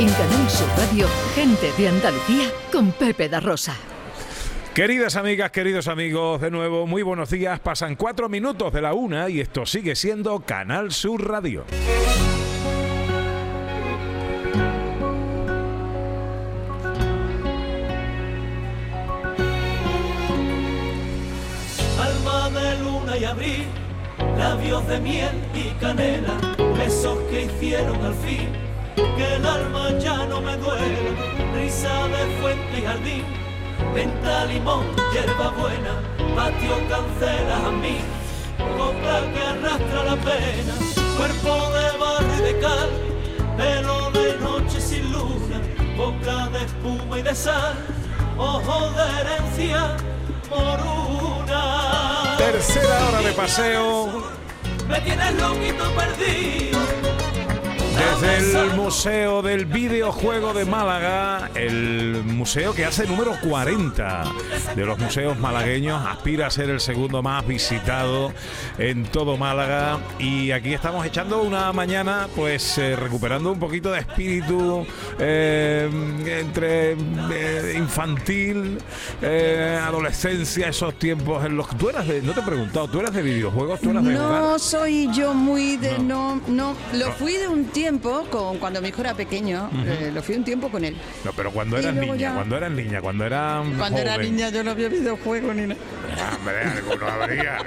En Canal Sur Radio, gente de Andalucía con Pepe da Rosa. Queridas amigas, queridos amigos, de nuevo, muy buenos días. Pasan cuatro minutos de la una y esto sigue siendo Canal Sur Radio. Alma de luna y abril, labios de miel y canela, besos que hicieron al fin que el alma ya no me duela, risa de fuente y jardín, venta, limón, hierba buena, patio cancela a mí, copla que arrastra la pena, cuerpo de barro y de cal, pelo de noche sin luna, boca de espuma y de sal, ojo de herencia por una. Tercera hora de paseo. Me tienes loquito perdido desde el Museo del Videojuego de Málaga, el museo que hace número 40 de los museos malagueños, aspira a ser el segundo más visitado en todo Málaga. Y aquí estamos echando una mañana pues eh, recuperando un poquito de espíritu eh, entre eh, infantil, adolescencia, esos tiempos en los que tú eras de, no te he preguntado, tú eras de videojuegos, tú eras de No soy yo muy de no, no, lo fui de un tiempo con cuando mi hijo era pequeño, eh, lo fui un tiempo con él. No, pero cuando eras niña, cuando eras niña, cuando era Cuando era niña yo no había videojuegos ni nada. Ah, hombre, no habría.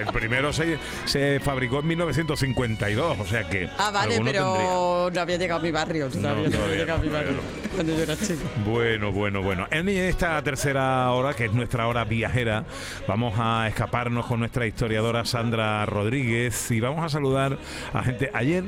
El primero se, se, fabricó en 1952, o sea que. Ah, vale, pero no había llegado a mi barrio. No, había llegado a mi barrio cuando yo era chico. Bueno, bueno, bueno. En esta tercera hora, que es nuestra hora viajera, vamos a escaparnos con nuestra historiadora Sandra Rodríguez y vamos a saludar a gente. Ayer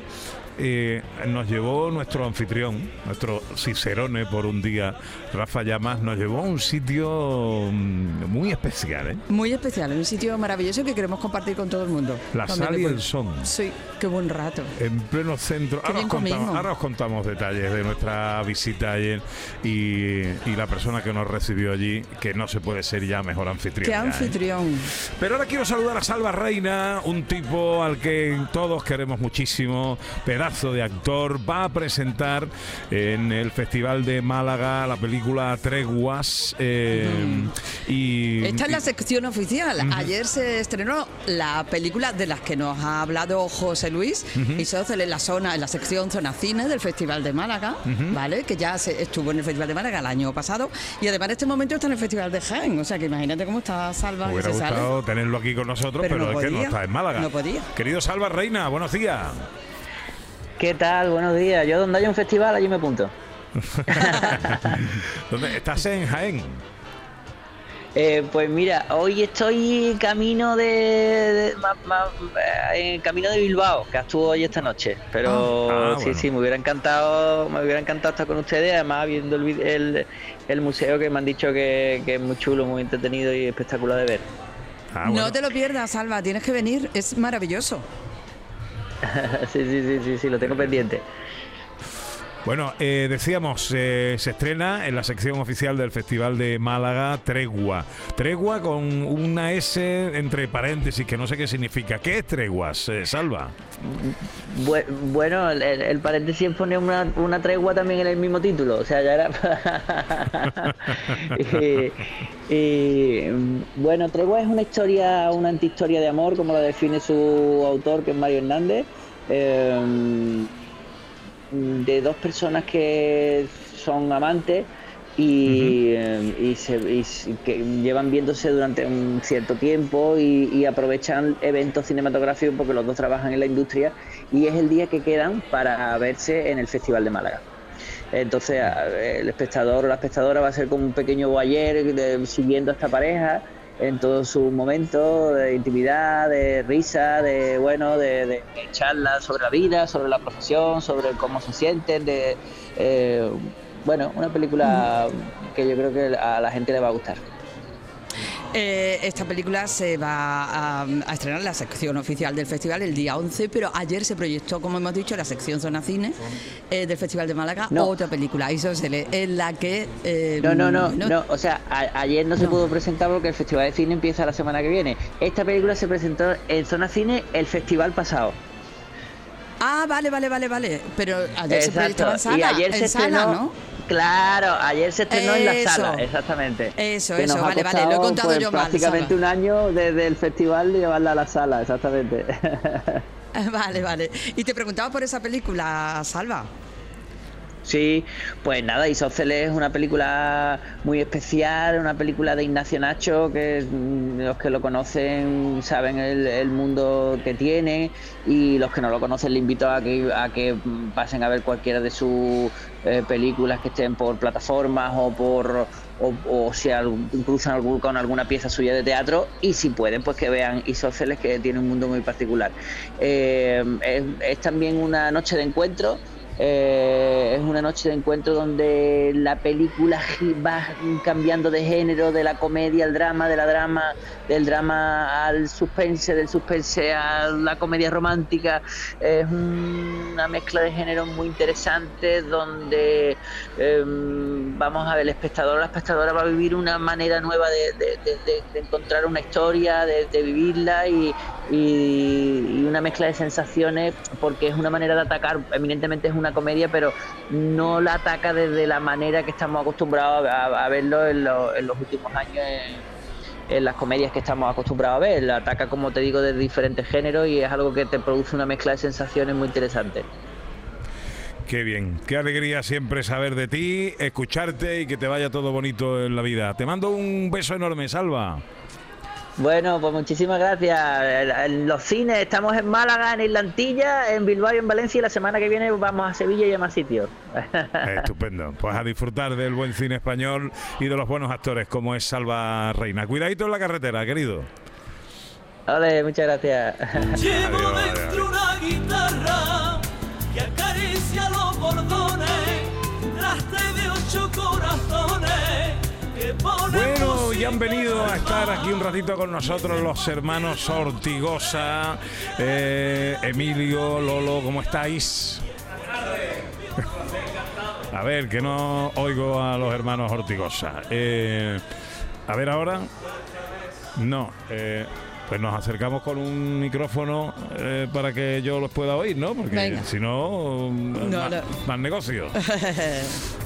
eh, nos llevó nuestro anfitrión, nuestro Cicerone por un día, Rafa Llamas, nos llevó a un sitio mm, muy especial. ¿eh? Muy especial, un sitio maravilloso que queremos compartir con todo el mundo. La sal y el son. Sí, qué buen rato. En pleno centro. Ahora os, contamos, ahora os, contamos, detalles de nuestra visita ayer y, la persona que nos recibió allí, que no se puede ser ya mejor anfitrión. Qué ¿eh? anfitrión. Pero ahora quiero saludar a Salva Reina, un tipo al que todos queremos muchísimo, de actor, va a presentar en el Festival de Málaga la película Treguas. Eh, y, Esta es la sección oficial. Ayer se estrenó la película de las que nos ha hablado José Luis, y se en la zona, en la sección Zona Cine del Festival de Málaga, ¿vale? Que ya se estuvo en el Festival de Málaga el año pasado y además en este momento está en el Festival de Jaén. O sea que imagínate cómo está Salva. Hubiera gustado tenerlo aquí con nosotros, pero, es que no está en Málaga. No podía. Querido Salva Reina, buenos días. ¿Qué tal? Buenos días. Yo donde haya un festival, allí me apunto. ¿Dónde? ¿Estás en Jaén? Eh, pues mira, hoy estoy camino de, eh, camino de Bilbao, que estuvo hoy esta noche. Pero ah. Ah, sí, sí, me hubiera encantado, me hubiera encantado estar con ustedes, además viendo el, el, museo que me han dicho que, es muy chulo, muy entretenido y espectacular de ver. Ah, no te lo pierdas, Salva, tienes que venir, es maravilloso. sí, sí, sí, sí, sí, lo tengo pendiente. Bueno, eh, decíamos, eh, se estrena en la sección oficial del Festival de Málaga Tregua. Tregua con una S entre paréntesis que no sé qué significa. ¿Qué es Treguas, eh, Salva? Bueno, el, paréntesis pone una, una, tregua también en el mismo título. O sea, ya era... y, bueno, Tregua es una historia, una antihistoria de amor, como lo define su autor, que es Mario Hernández de dos personas que son amantes y, eh, se, que llevan viéndose durante un cierto tiempo y, aprovechan eventos cinematográficos porque los dos trabajan en la industria y es el día que quedan para verse en el Festival de Málaga. Entonces el espectador o la espectadora va a ser como un pequeño boyer siguiendo a esta pareja en todo su momento de intimidad, de risa, de bueno, de, de, charlas sobre la vida, sobre la profesión, sobre cómo se sienten, de eh, bueno, una película que yo creo que a la gente le va a gustar. Eh, esta película se va a, estrenar en la sección oficial del festival el día 11, pero ayer se proyectó, como hemos dicho, la sección Zona Cine eh, del Festival de Málaga, otra película, Isosele, en la que... Eh, no, no, no, no, o sea, ayer no, se pudo presentar porque el Festival de Cine empieza la semana que viene. Esta película se presentó en Zona Cine el festival pasado. Ah, vale, vale, vale, vale. Pero ayer se proyectaba en sala, y ayer en se sala, estrenó, ¿no? Claro, ayer se estrenó en la sala, exactamente. Eso, Que eso, vale, vale, lo he contado pues, yo Prácticamente un año desde el festival de llevarla a la sala, exactamente. Vale, vale. Y te preguntaba por esa película, Salva. Sí, pues nada, Isósceles es una película muy especial, una película de Ignacio Nacho, que mm, los que lo conocen saben el, el mundo que tiene y los que no lo conocen le invito a que, a que pasen a ver cualquiera de sus eh, películas que estén por plataformas o por o, si al- cruzan algún- con alguna pieza suya de teatro y si pueden pues que vean Isósceles que tiene un mundo muy particular. Eh, es también una noche de encuentro eh, es una noche de encuentro donde la película va cambiando de género, de la comedia al drama, de la drama, del drama al suspense, del suspense a la comedia romántica. Es un- una mezcla de géneros muy interesante donde eh, vamos a ver, el espectador la espectadora va a vivir una manera nueva de, encontrar una historia, de, vivirla y, y- una mezcla de sensaciones porque es una manera de atacar, eminentemente es una comedia, pero no la ataca desde la manera que estamos acostumbrados a, verlo en, lo- en los últimos años en, en las comedias que estamos acostumbrados a ver. La ataca, como te digo, de diferentes géneros y es algo que te produce una mezcla de sensaciones muy interesante. Qué bien, qué alegría siempre saber de ti, escucharte y que te vaya todo bonito en la vida. Te mando un beso enorme, Salva. Bueno, pues muchísimas gracias. En los cines estamos en Málaga, en Islantilla, en Bilbao y en Valencia y la semana que viene vamos a Sevilla y a más sitios. Estupendo. Pues a disfrutar del buen cine español y de los buenos actores como es Salva Reina. Cuidadito en la carretera, querido. Vale, muchas gracias. Llevo Adiós, adiós, dentro una guitarra que acaricia los bordones, traste de ocho corazones Bueno, y han venido a estar aquí un ratito con nosotros los hermanos Ortigosa, eh, Emilio, Lolo, ¿cómo estáis? A ver, que no oigo a los hermanos Ortigosa. Eh, a ver ahora. No, eh, pues nos acercamos con un micrófono eh, para que yo los pueda oír, ¿no? Porque si no, más, no. más negocio.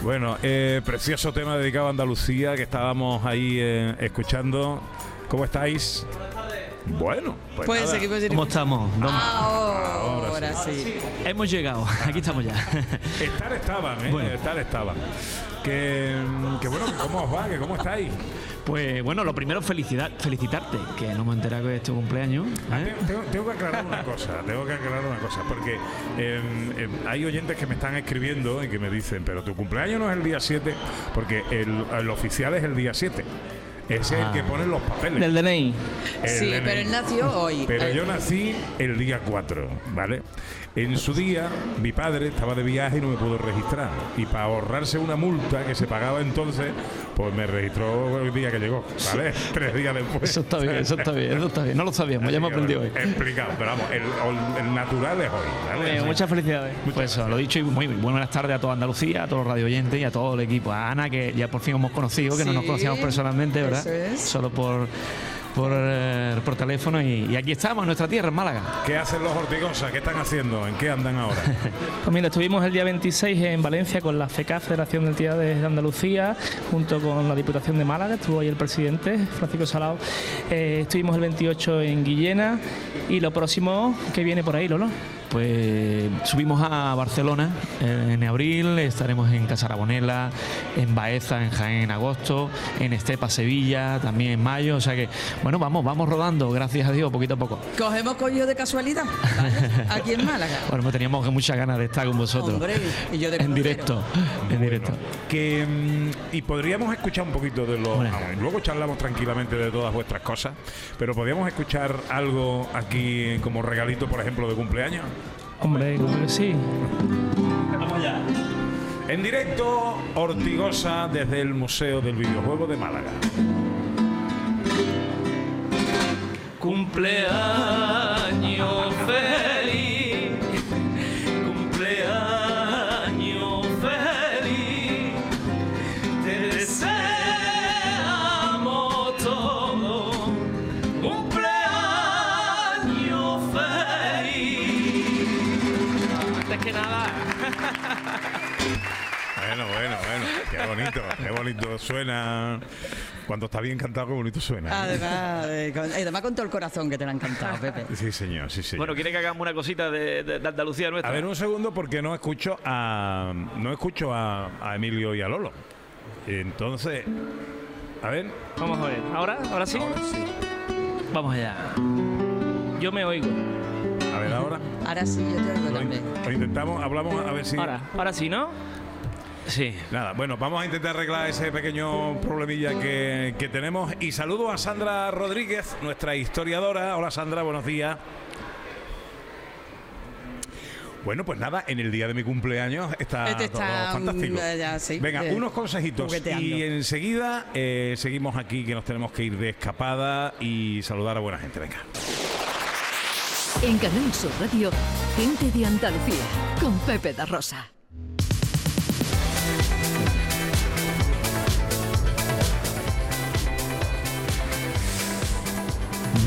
Bueno, eh, precioso tema dedicado a Andalucía que estábamos ahí eh, escuchando. ¿Cómo estáis? Bueno, pues Pues nada. seguimos ¿Cómo estamos? No, Ahora sí. Hemos llegado, aquí estamos ya. Estar estaban, ¿eh? Bueno. Estar estaban. Que, que bueno, que ¿cómo os va? Que ¿Cómo estáis? Pues bueno, lo primero felicidad, felicitarte, que no me he enterado que es tu cumpleaños. Ah, ¿eh? te- Tengo, tengo que aclarar una cosa, tengo que aclarar una cosa, porque eh, eh, hay oyentes que me están escribiendo y que me dicen, pero tu cumpleaños no es el día 7, porque el, el oficial es el día 7. Es el Ah. que pone los papeles. Del DNI. El Sí, DNI. pero él nació hoy. Pero yo nací el día 4, ¿vale? En su día, mi padre estaba de viaje y no me pudo registrar. Y para ahorrarse una multa que se pagaba entonces, pues me registró el día que llegó, ¿vale? Tres días después. Eso está bien, eso está bien, eso está bien. No lo sabíamos, ya hemos aprendido hoy. Explicado, pero vamos, el, el natural es hoy. Eh, muchas felicidades. pues eso, lo dicho y muy, muy buenas tardes a toda Andalucía, a todos los radio oyentes y a todo el equipo. A Ana, que ya por fin hemos conocido, que no nos conocíamos personalmente, ¿verdad? eso es. Solo por, por, eh, por teléfono y, y aquí estamos, en nuestra tierra, en Málaga. ¿Qué hacen los hortigosas? ¿Qué están haciendo? ¿En qué andan ahora? Pues mira, estuvimos el día 26 en Valencia con la FECA, Federación de Entidades de Andalucía, junto con la Diputación de Málaga, estuvo ahí el presidente, Francisco Salao. Eh, estuvimos el 28 en Guillena y lo próximo que viene por ahí, Lolo. Pues subimos a Barcelona eh, en abril, estaremos en Casarabonela, en Baeza, en Jaén en agosto, en Estepa, Sevilla, también en mayo. O sea que, bueno, vamos, vamos rodando, gracias a Dios, poquito a poco. Cogemos coño de casualidad. ¿vale? Aquí en Málaga. Bueno, pues teníamos muchas ganas de estar con vosotros. Hombre, y yo de en directo, en directo. que mm, y podríamos escuchar un poquito de lo Bueno. ah, luego charlamos tranquilamente de todas vuestras cosas pero podríamos escuchar algo aquí como regalito por ejemplo de cumpleaños Hombre, que sí. en directo Ortigosa desde el Museo del Videojuego de Málaga. Cumpleaños feliz, bonito, suena. Cuando está bien cantado, qué bonito suena. Además, eh, con, además con todo el corazón que te lo han cantado, Pepe. Sí, señor, sí, señor. Bueno, ¿quiere que hagamos una cosita de, de- de Andalucía nuestra? A ver un segundo porque no escucho a no escucho a, a Emilio y a Lolo. Entonces, a ver, Vamos a ver. ¿Ahora? ¿Ahora sí? Vamos allá. Yo me oigo. a ver ahora. Ahora sí, yo te oigo también. lo intentamos, hablamos a ver si. Ahora, ahora sí, ¿no? Sí. Nada, bueno, vamos a intentar arreglar ese pequeño problemilla que, que tenemos. Y saludo a Sandra Rodríguez, nuestra historiadora. Hola Sandra, buenos días. Bueno, pues nada, en el día de mi cumpleaños está, Este todo fantástico. mm, ya, sí, Venga, eh, unos consejitos y enseguida eh, seguimos aquí que nos tenemos que ir de escapada y saludar a buena gente. Venga. En Canal Sur Radio, gente de Andalucía, con Pepe da Rosa.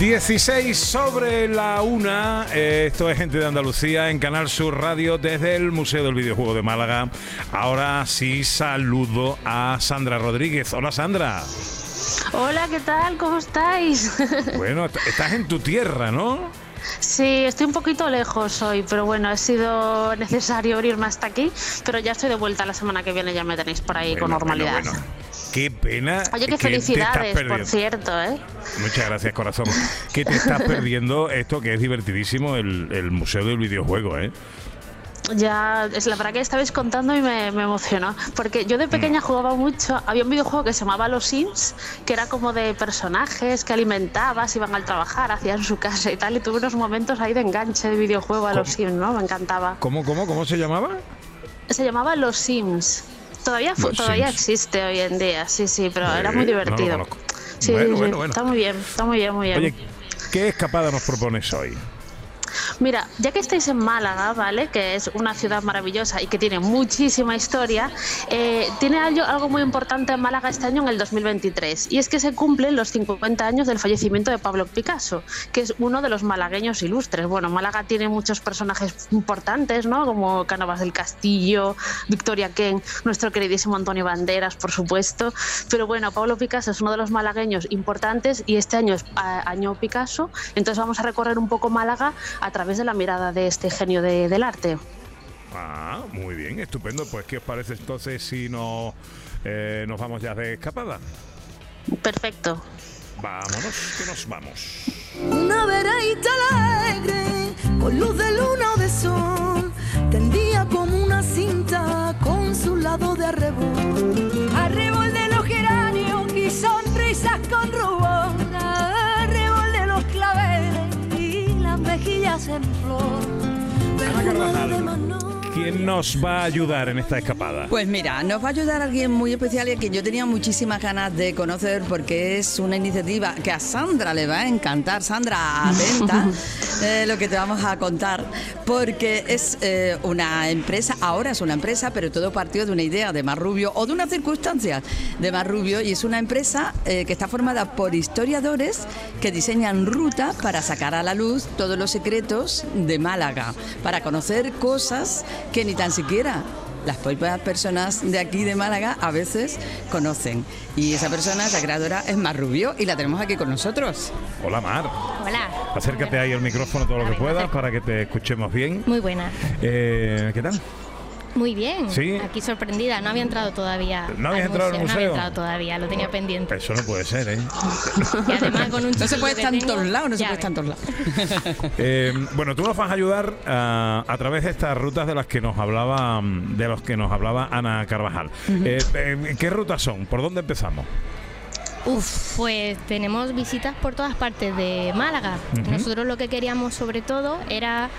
16 sobre la una. Eh, esto es Gente de Andalucía en Canal Sur Radio desde el Museo del Videojuego de Málaga. Ahora sí saludo a Sandra Rodríguez. Hola Sandra. Hola, ¿qué tal? ¿Cómo estáis? Bueno, est- estás en tu tierra, ¿no? sí, estoy un poquito lejos hoy, pero bueno, ha sido necesario venirme hasta aquí, pero ya estoy de vuelta la semana que viene, ya me tenéis por ahí con normalidad. bueno, bueno. Qué pena. Oye, que qué estás felicidades, por cierto, ¿eh? Muchas gracias, corazón. Que te estás perdiendo esto que es divertidísimo, el, el Museo del Videojuego, ¿eh? Ya, es la verdad que estabais contando y me, me emocionó. Porque yo de pequeña Mm. jugaba mucho. Había un videojuego que se llamaba Los Sims, que era como de personajes que alimentabas, iban al trabajar, hacían su casa y tal. Y tuve unos momentos ahí de enganche de videojuego a Los. Sims, ¿no? Me encantaba. ¿Cómo, cómo, cómo se llamaba? Se llamaba Los Sims. Todavía, fu- Los todavía existe hoy en día, sí, sí, pero era Eh, muy no lo divertido. conozco. sí, Bueno, sí, bueno, bueno. Está muy bien, está muy bien, muy bien. Oye, ¿qué escapada nos propones hoy? Mira, ya que estáis en Málaga, ¿vale? Que es una ciudad maravillosa y que tiene muchísima historia, eh, tiene algo, muy importante en Málaga este año, en el 2023, y es que se cumplen los 50 años del fallecimiento de Pablo Picasso, que es uno de los malagueños ilustres. Bueno, Málaga tiene muchos personajes importantes, ¿no? Como Cánovas del Castillo, Victoria Ken, nuestro queridísimo Antonio Banderas, por supuesto. Pero bueno, Pablo Picasso es uno de los malagueños importantes y este año es año Picasso, entonces vamos a recorrer un poco Málaga a través de la mirada de este genio de- del arte. Ah, muy bien, estupendo. Pues, ¿qué os parece entonces si no, eh, nos vamos ya de escapada? Perfecto. Vámonos, que nos vamos. Una vereita alegre, con luz de luna o de sol, tendía como una cinta con su lado de arrebol. Arrebol de los geranios y sonrisas con rubor, mejillas en flor. De Manolo. ¿Quién nos va a ayudar en esta escapada? Pues mira, nos va a ayudar alguien muy especial y a quien yo tenía muchísimas ganas de conocer porque es una iniciativa que a Sandra le va a encantar. Sandra, atenta eh, lo que te vamos a contar porque es eh, una empresa, ahora es una empresa, pero todo partió de una idea de Marrubio o de una circunstancia de Marrubio y es una empresa eh, que está formada por historiadores que diseñan ruta para sacar a la luz todos los secretos de Málaga, para conocer cosas que ni tan siquiera las propias personas de aquí de Málaga a veces conocen. Y esa persona, esa creadora, es Mar Rubio y la tenemos aquí con nosotros. Hola, Mar. Hola. Acércate ahí al micrófono todo lo que puedas para que te escuchemos bien. Muy buena. Eh, ¿Qué tal? Muy bien. Sí. Aquí sorprendida. No había entrado todavía. ¿No habías entrado al No museo? había entrado todavía. Lo tenía pendiente. Eso no puede ser, ¿eh? Y además con un No se puede estar en todos lados, no se puede estar en todos lados. Eh, bueno, tú nos vas a ayudar a, a través de estas rutas de las que nos hablaba, mm, de los que nos hablaba Ana Carvajal. Eh, eh, ¿Qué rutas son? ¿Por dónde empezamos? Uf, pues tenemos visitas por todas partes de Málaga. Nosotros lo que queríamos sobre todo era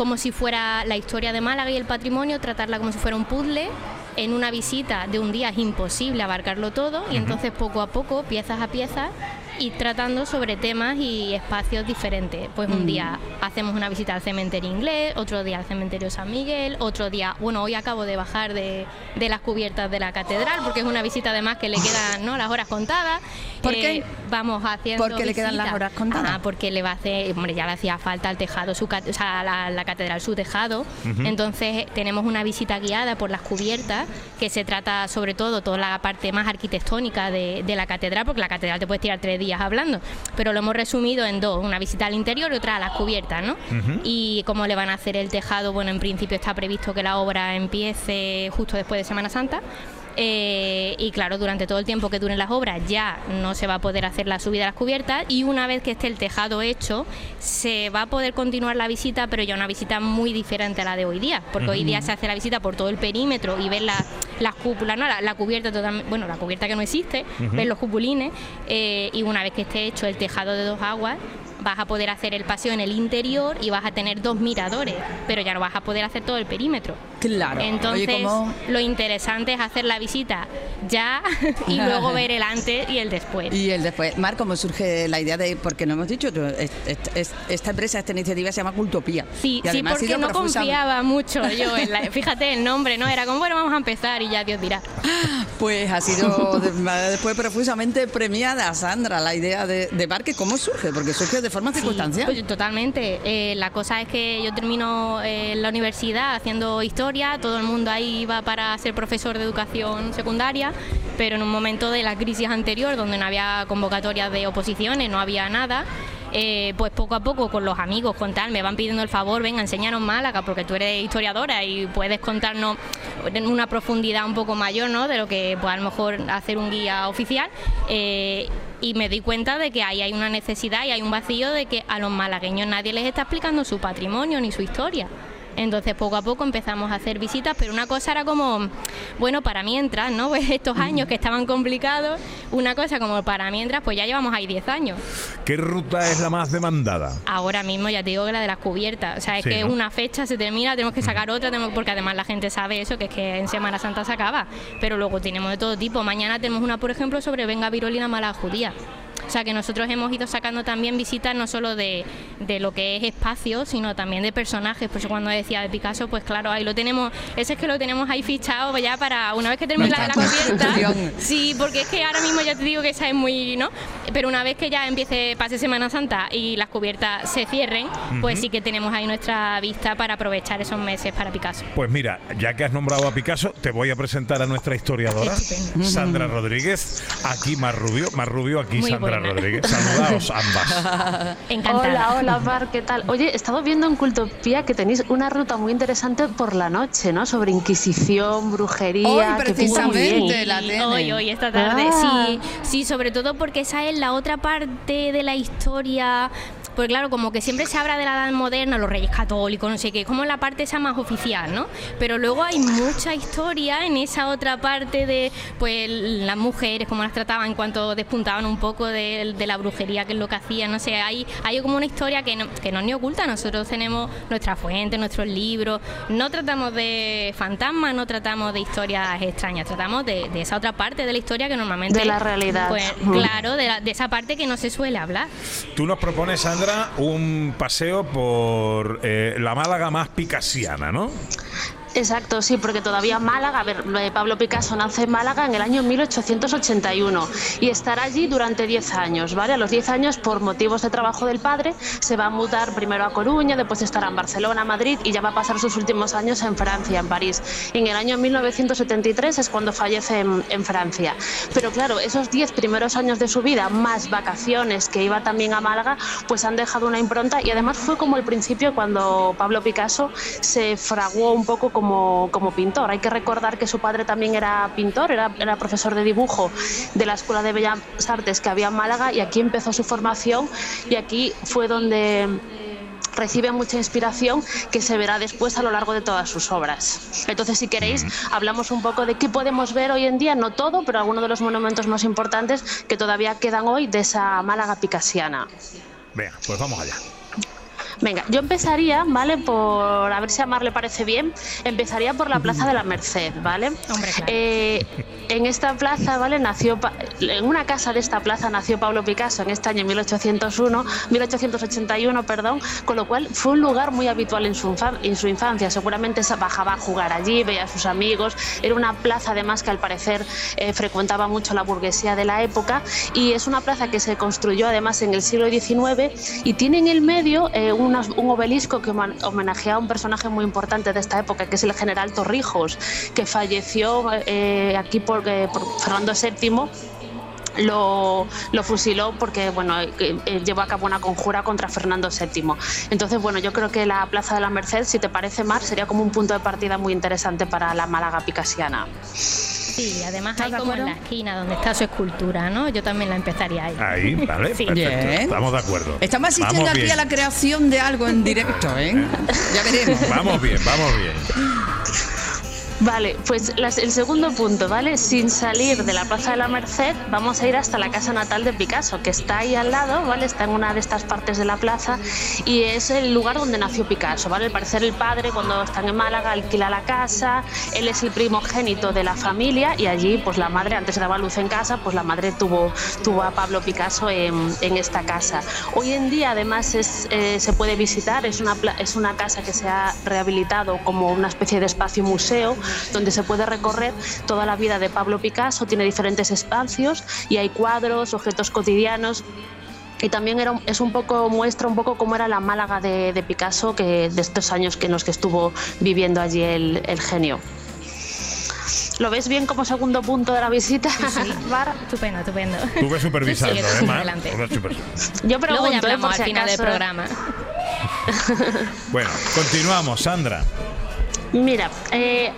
como si fuera la historia de Málaga y el patrimonio, tratarla como si fuera un puzzle. En una visita de un día es imposible abarcarlo todo y entonces poco a poco, piezas a piezas, y tratando sobre temas y espacios diferentes. Pues un Mm. día hacemos una visita al cementerio inglés, otro día al cementerio San Miguel, otro día, bueno, hoy acabo de bajar de, de las cubiertas de la catedral porque es una visita además que le quedan ¿no? las horas contadas. Eh, ¿Por qué? Vamos haciendo ¿Por qué le quedan las horas contadas? Ah, porque le va a hacer, hombre, ya le hacía falta al tejado, su, o sea, la, la catedral, su tejado. Entonces tenemos una visita guiada por las cubiertas, que se trata sobre todo toda la parte más arquitectónica de, de la catedral, porque la catedral te puedes tirar tres días hablando, pero lo hemos resumido en dos, una visita al interior y otra a las cubiertas, ¿no? Y cómo le van a hacer el tejado, bueno, en principio está previsto que la obra empiece justo después de Semana Santa. Eh, y claro, durante todo el tiempo que duren las obras ya no se va a poder hacer la subida a las cubiertas y una vez que esté el tejado hecho se va a poder continuar la visita, pero ya una visita muy diferente a la de hoy día, porque hoy día se hace la visita por todo el perímetro y ver la- las cúpulas, no, la, la cubierta totalmente, bueno, la cubierta que no existe, Ujú. ver los cupulines eh, y una vez que esté hecho el tejado de dos aguas vas a poder hacer el paseo en el interior y vas a tener dos miradores, pero ya no vas a poder hacer todo el perímetro. Claro. Entonces, lo interesante es hacer la visita ya y luego ver el antes y el después. Y el después, Mar, ¿cómo surge la idea de, porque no hemos dicho, esta empresa, esta iniciativa se llama Cultopía? Sí, Y sí, además porque no profusa- confiaba mucho yo en la, fíjate el nombre, ¿no? Era como, bueno, vamos a empezar y ya Dios dirá. Pues ha sido de- después profusamente premiada, Sandra, la idea de, de Barque. ¿Cómo surge? Porque surge de forma circunstancial. Pues totalmente. Eh, la cosa es que yo termino eh, la universidad haciendo historia, todo el mundo ahí iba para ser profesor de educación secundaria, pero en un momento de la crisis anterior, donde no había convocatorias de oposiciones, no había nada. eh, pues poco a poco con los amigos, con tal, me van pidiendo el favor, venga, enseñaros Málaga, porque tú eres historiadora y puedes contarnos en una profundidad un poco mayor, ¿no? De lo que pues a lo mejor hacer un guía oficial. eh, y me di cuenta de que ahí hay una necesidad y hay un vacío de que a los malagueños nadie les está explicando su patrimonio ni su historia. Entonces poco a poco empezamos a hacer visitas, pero una cosa era como, bueno, para mientras, ¿no? Pues estos años que estaban complicados, una cosa como para mientras, pues ya llevamos ahí 10 años. ¿Qué ruta es la más demandada? Ahora mismo ya te digo que la de las cubiertas, o sea, es Sí, que ¿no? una fecha se termina, tenemos que sacar otra, tenemos, porque además la gente sabe eso, que es que en Semana Santa se acaba, pero luego tenemos de todo tipo. Mañana tenemos una, por ejemplo, sobre Venga Virolina Mala Judía. O sea que nosotros hemos ido sacando también visitas no solo de, de lo que es espacio, sino también de personajes. Por eso cuando decía de Picasso, pues claro, ahí lo tenemos, ese es que lo tenemos ahí fichado ya para una vez que termine la, la cubierta. Sí, porque es que ahora mismo ya te digo que esa es muy, ¿no? Pero una vez que ya empiece, pase Semana Santa y las cubiertas se cierren, pues sí que tenemos ahí nuestra vista para aprovechar esos meses para Picasso. Pues mira, ya que has nombrado a Picasso, te voy a presentar a nuestra historiadora. Sandra Rodríguez. Aquí más rubio, más rubio, aquí Muy Sandra Rodríguez. Saludaos ambas. Hola, hola, Mar, ¿qué tal? Oye, he estado viendo en Cultopía que tenéis una ruta muy interesante por la noche, ¿no? Sobre Inquisición, brujería. Hoy precisamente la tienen. Hoy, hoy, esta tarde, Ah. sí, sí, sobre todo porque esa es la otra parte de la historia. Pues claro, como que siempre se habla de la edad moderna, los reyes católicos, no sé qué, como la parte esa más oficial, ¿no? Pero luego hay mucha historia en esa otra parte de, pues, las mujeres, cómo las trataban en cuanto despuntaban un poco de, de la brujería, que es lo que hacían, no sé, hay, hay como una historia que no, que no es ni oculta, nosotros tenemos nuestra fuente, nuestros libros, no tratamos de fantasmas, no tratamos de historias extrañas, tratamos de, de esa otra parte de la historia que normalmente... De la realidad. Pues Mm. claro, de, la- de esa parte que no se suele hablar. Tú nos propones, Un paseo por eh, la Málaga más picasiana, ¿no? Exacto, sí, porque todavía Málaga, a ver, Pablo Picasso nace en Málaga en el año 1881 y estará allí durante 10 años, ¿vale? A los 10 años, por motivos de trabajo del padre, se va a mudar primero a Coruña, después estará en Barcelona, Madrid y ya va a pasar sus últimos años en Francia, en París. Y en el año 1973 es cuando fallece en, Francia. Pero claro, esos 10 primeros años de su vida, más vacaciones que iba también a Málaga, pues han dejado una impronta y además fue como el principio cuando Pablo Picasso se fraguó un poco como, como pintor. Hay que recordar que su padre también era pintor, era, era profesor de dibujo de la Escuela de Bellas Artes que había en Málaga y aquí empezó su formación y aquí fue donde recibe mucha inspiración que se verá después a lo largo de todas sus obras. Entonces, si queréis, hablamos un poco de qué podemos ver hoy en día, no todo, pero algunos de los monumentos más importantes que todavía quedan hoy de esa Málaga picasiana. Venga, pues vamos allá. Venga, yo empezaría, ¿vale? Por a ver si a Mar le parece bien, empezaría por la Plaza de la Merced, ¿vale? Hombre, claro. Eh, en esta plaza, ¿vale? Nació en una casa de esta plaza nació Pablo Picasso en este año 1801, 1881, perdón, con lo cual fue un lugar muy habitual en su, infan- en su infancia. Seguramente se bajaba a jugar allí, veía a sus amigos. Era una plaza además que al parecer eh, frecuentaba mucho la burguesía de la época y es una plaza que se construyó además en el siglo XIX y tiene en el medio eh, un obelisco que homenajea a un personaje muy importante de esta época, que es el general Torrijos, que falleció eh, aquí por, eh, Fernando VII lo, lo fusiló porque bueno eh, llevó a cabo una conjura contra Fernando VII. Entonces, bueno, yo creo que la Plaza de la Merced, si te parece, Mar, sería como un punto de partida muy interesante para la Málaga picasiana. Sí, además hay como en la esquina donde está su escultura, ¿no? Yo también la empezaría ahí. Ahí, vale, Sí. perfecto. Bien. Estamos de acuerdo. Estamos asistiendo Vamos aquí bien. a la creación de algo en directo, ¿eh? Ya veremos. Vamos bien, vamos bien. Vale, pues el segundo punto, ¿vale? Sin salir de la Plaza de la Merced, vamos a ir hasta la casa natal de Picasso, que está ahí al lado, ¿vale? Está en una de estas partes de la plaza y es el lugar donde nació Picasso, ¿vale? Al parecer el padre, cuando están en Málaga, alquila la casa, él es el primogénito de la familia y allí, pues la madre, antes daba luz en casa, pues la madre tuvo, tuvo a Pablo Picasso en, en esta casa. Hoy en día, además, es, eh, se puede visitar, es una, es una casa que se ha rehabilitado como una especie de espacio museo donde se puede recorrer toda la vida de Pablo Picasso, tiene diferentes espacios y hay cuadros, objetos cotidianos. Y también era, es un poco, muestra un poco cómo era la Málaga de, de Picasso que de estos años que en los que estuvo viviendo allí el, el genio. ¿Lo ves bien como segundo punto de la visita, Mar? Estupendo, estupendo. Supervisando, Tú sigue, tú ¿eh, sigue Mar? adelante. Tuve supervisando. Yo Luego pregunto, ya ¿eh? por hablamos si al final del programa. Bueno, continuamos, Sandra. Mira, eh,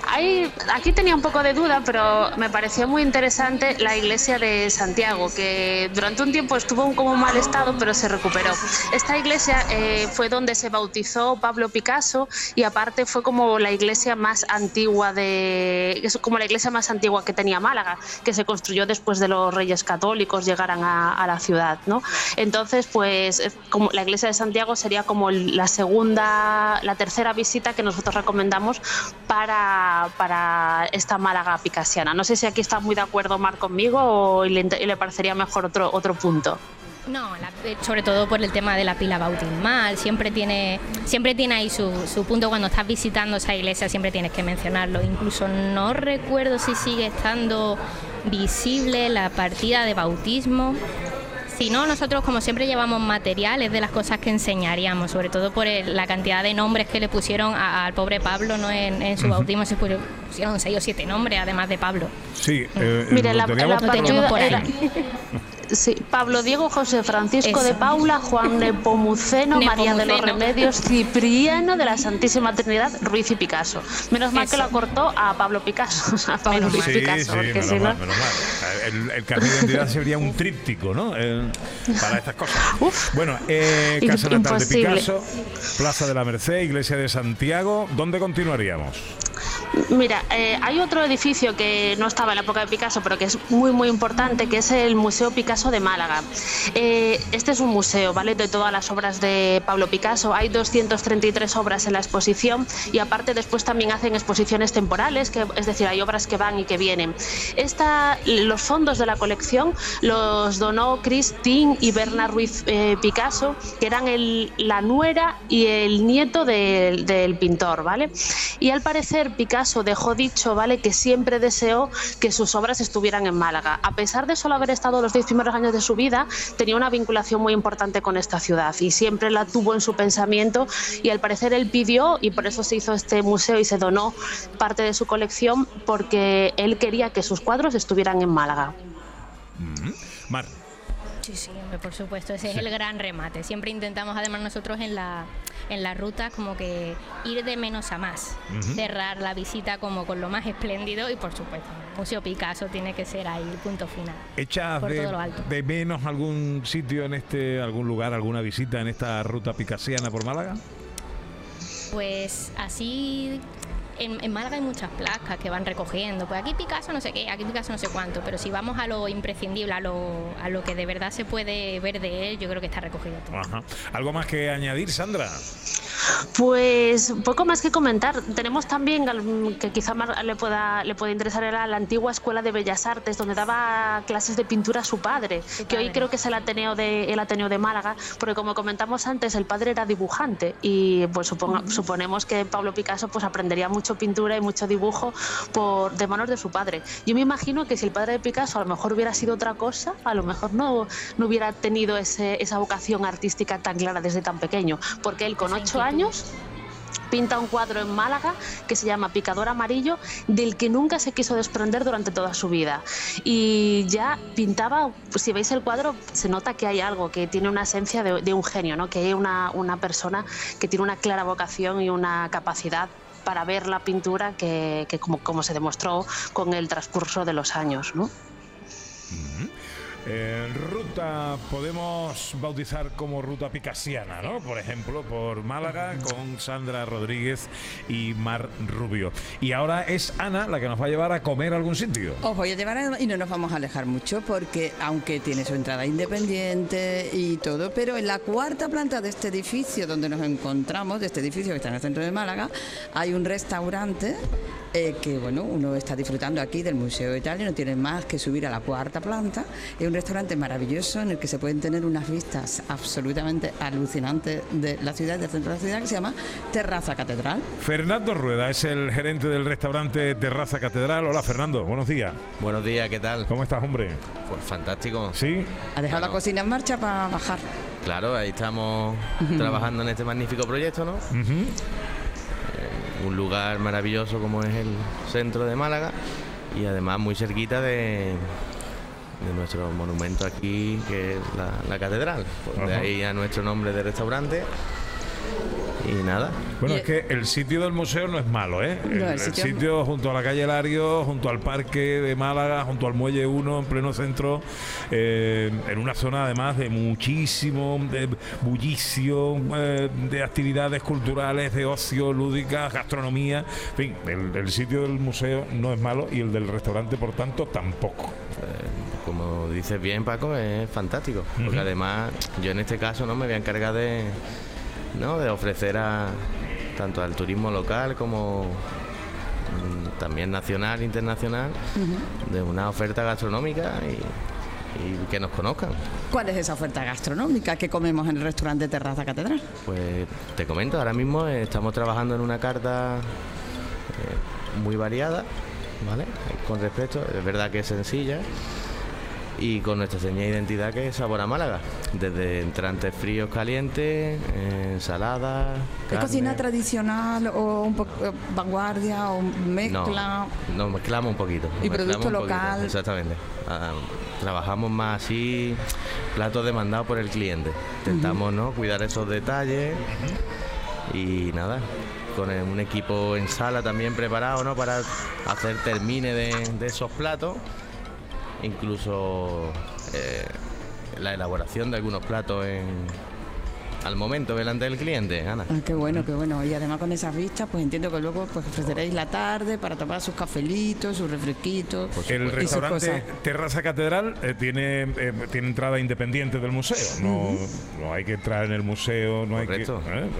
aquí tenía un poco de duda, pero me pareció muy interesante la iglesia de Santiago, que durante un tiempo estuvo en como mal estado, pero se recuperó. Esta iglesia eh, fue donde se bautizó Pablo Picasso y aparte fue como la iglesia más antigua de, es como la iglesia más antigua que tenía Málaga, que se construyó después de los Reyes Católicos llegaran a, a la ciudad, ¿no? Entonces, pues, como la iglesia de Santiago sería como la segunda, la tercera visita que nosotros recomendamos para, para esta Málaga picasiana. No sé si aquí está muy de acuerdo Mar conmigo o le, parecería mejor otro, otro punto. No, eh, sobre todo por el tema de la pila bautismal, siempre tiene, siempre tiene ahí su, su punto cuando estás visitando esa iglesia, siempre tienes que mencionarlo. Incluso no recuerdo si sigue estando visible la partida de bautismo. Si no, nosotros como siempre llevamos materiales de las cosas que enseñaríamos, sobre todo por el- la cantidad de nombres que le pusieron a- al pobre Pablo ¿no? en, en su bautismo, se pu- pusieron seis o siete nombres, además de Pablo. Sí, eh, Mira, lo la, la partida por ahí. Sí, Pablo Diego, José Francisco Eso. de Paula, Juan Nepomuceno, María de los. Remedios, Cipriano de la Santísima Trinidad, Ruiz y Picasso. Menos mal que lo cortó a Pablo Picasso, a Pablo Ruiz. Sí, Picasso, porque menos si no. mal, menos mal. El, el carnet de identidad sería un tríptico, ¿no? El- para estas cosas. Uf. Bueno, eh, Casa Natal de. Picasso, Plaza de la Merced, Iglesia de Santiago. ¿Dónde continuaríamos? Mira, eh, hay otro edificio que no estaba en la época de Picasso, pero que es muy, muy importante, que es el Museo Picasso de Málaga. Eh, este es un museo, ¿vale? De todas las obras de Pablo Picasso. Hay 233 obras en la exposición y aparte después también hacen exposiciones temporales, que, es decir, hay obras que van y que vienen. Esta, los fondos de la colección los donó Christine y Bernard Ruiz eh, Picasso, que eran la nuera y el nieto del pintor, ¿vale? Y al parecer Picasso dejó dicho, ¿vale?, que siempre deseó que sus obras estuvieran en Málaga. A pesar de solo haber estado los 10 primeros años de su vida, tenía una vinculación muy importante con esta ciudad y siempre la tuvo en su pensamiento y al parecer él pidió y por eso se hizo este museo y se donó parte de su colección porque él quería que sus cuadros estuvieran en Málaga. Mar. Sí, sí, por supuesto, ese es el gran remate. Siempre intentamos, además, nosotros en la, en la ruta, como que ir de menos a más. Cerrar la visita como con lo más espléndido y, por supuesto, Museo Picasso tiene que ser ahí el punto final. ¿Echas de, de menos algún sitio en este, algún lugar, alguna visita en esta ruta picasiana por Málaga? Pues así en, en Málaga hay muchas placas que van recogiendo. Pues aquí Picasso no sé qué, aquí Picasso no sé cuánto. Pero si vamos a lo imprescindible, a lo, a lo que de verdad se puede ver de él, yo creo que está recogido todo. ¿Algo más que añadir, Sandra? Pues poco más que comentar. Tenemos también que quizá más le pueda le pueda interesar era la antigua escuela de Bellas Artes donde daba clases de pintura a su padre, que hoy creo que es el Ateneo de el Ateneo de Málaga, porque como comentamos antes el padre era dibujante y pues suponga- suponemos que Pablo Picasso pues aprendería mucho pintura y mucho dibujo por de manos de su padre. Yo me imagino que si el padre de Picasso a lo mejor hubiera sido otra cosa, a lo mejor no no hubiera tenido ese- esa vocación artística tan clara desde tan pequeño, porque él con ocho años pinta un cuadro en Málaga que se llama Picador Amarillo, del que nunca se quiso desprender durante toda su vida. Y ya pintaba, si veis el cuadro, se nota que hay algo, que tiene una esencia de, un genio, ¿no? que hay una, una persona que tiene una clara vocación y una capacidad para ver la pintura que, que como, como se demostró con el transcurso de los años. ¿no? Ruta podemos bautizar como ruta picasiana, ¿no? Por ejemplo, por Málaga con Sandra Rodríguez y Mar Rubio. Y ahora es Ana la que nos va a llevar a comer a algún sitio. Os voy a llevar a- y no nos vamos a alejar mucho porque aunque tiene su entrada independiente y todo, pero en la cuarta planta de este edificio donde nos encontramos, de este edificio que está en el centro de Málaga, hay un restaurante eh, que bueno, uno está disfrutando aquí del Museo de Italia, no tiene más que subir a la cuarta planta. Es un restaurante maravilloso en el que se pueden tener unas vistas absolutamente alucinantes de la ciudad, del centro de la ciudad, que se llama Terraza Catedral. Fernando Rueda es el gerente del restaurante Terraza Catedral. Hola Fernando, buenos días. Buenos días, ¿qué tal? ¿Cómo estás, hombre? Pues fantástico. ¿Sí? Ha dejado la cocina en marcha para bajar. Claro, ahí estamos trabajando en este magnífico proyecto, ¿no? Ujú. Un lugar maravilloso como es el centro de Málaga y además muy cerquita de, de nuestro monumento aquí, que es la, la catedral. Pues de Ajá. ahí a nuestro nombre de restaurante. Y nada, Bueno, Y- es que el sitio del museo no es malo, ¿eh? No, el, el el sitio- sitio junto a la calle Lario, junto al parque de Málaga, junto al Muelle 1, en pleno centro, eh, en una zona además de muchísimo de bullicio, eh, de actividades culturales, de ocio, lúdicas, gastronomía. En fin, el, el sitio del museo no es malo y el del restaurante, por tanto, tampoco. eh, como dices bien Paco, es fantástico. Porque además yo en este caso no me voy a encargar de, ¿no? de ofrecer a tanto al turismo local como mm, también nacional, internacional, de una oferta gastronómica y, y que nos conozcan. ¿Cuál es esa oferta gastronómica que comemos en el restaurante Terraza Catedral? Pues te comento, ahora mismo estamos trabajando en una carta eh, muy variada, ¿vale? Con respecto, es verdad que es sencilla y con nuestra seña de identidad que es Sabor a Málaga, desde entrantes fríos calientes, ensaladas, ¿Es cocina tradicional o un poco eh, vanguardia o mezcla? No, nos mezclamos un poquito. Y producto un poquito, local. Exactamente. Ah, trabajamos más así, platos demandados por el cliente. Intentamos ¿no? cuidar esos detalles y nada, con un equipo en sala también preparado ¿no? para hacer termine de, de esos platos. Incluso eh, la elaboración de algunos platos en, al momento delante del cliente, Ana. Ah, qué bueno, qué bueno. Y además con esas vistas, pues entiendo que luego pues ofreceréis la tarde para tomar sus cafelitos, sus refresquitos. El y sus restaurante cosas. Terraza Catedral eh, tiene, eh, tiene entrada independiente del museo. No, no hay que entrar en el museo, no Correcto. hay que. ¿eh?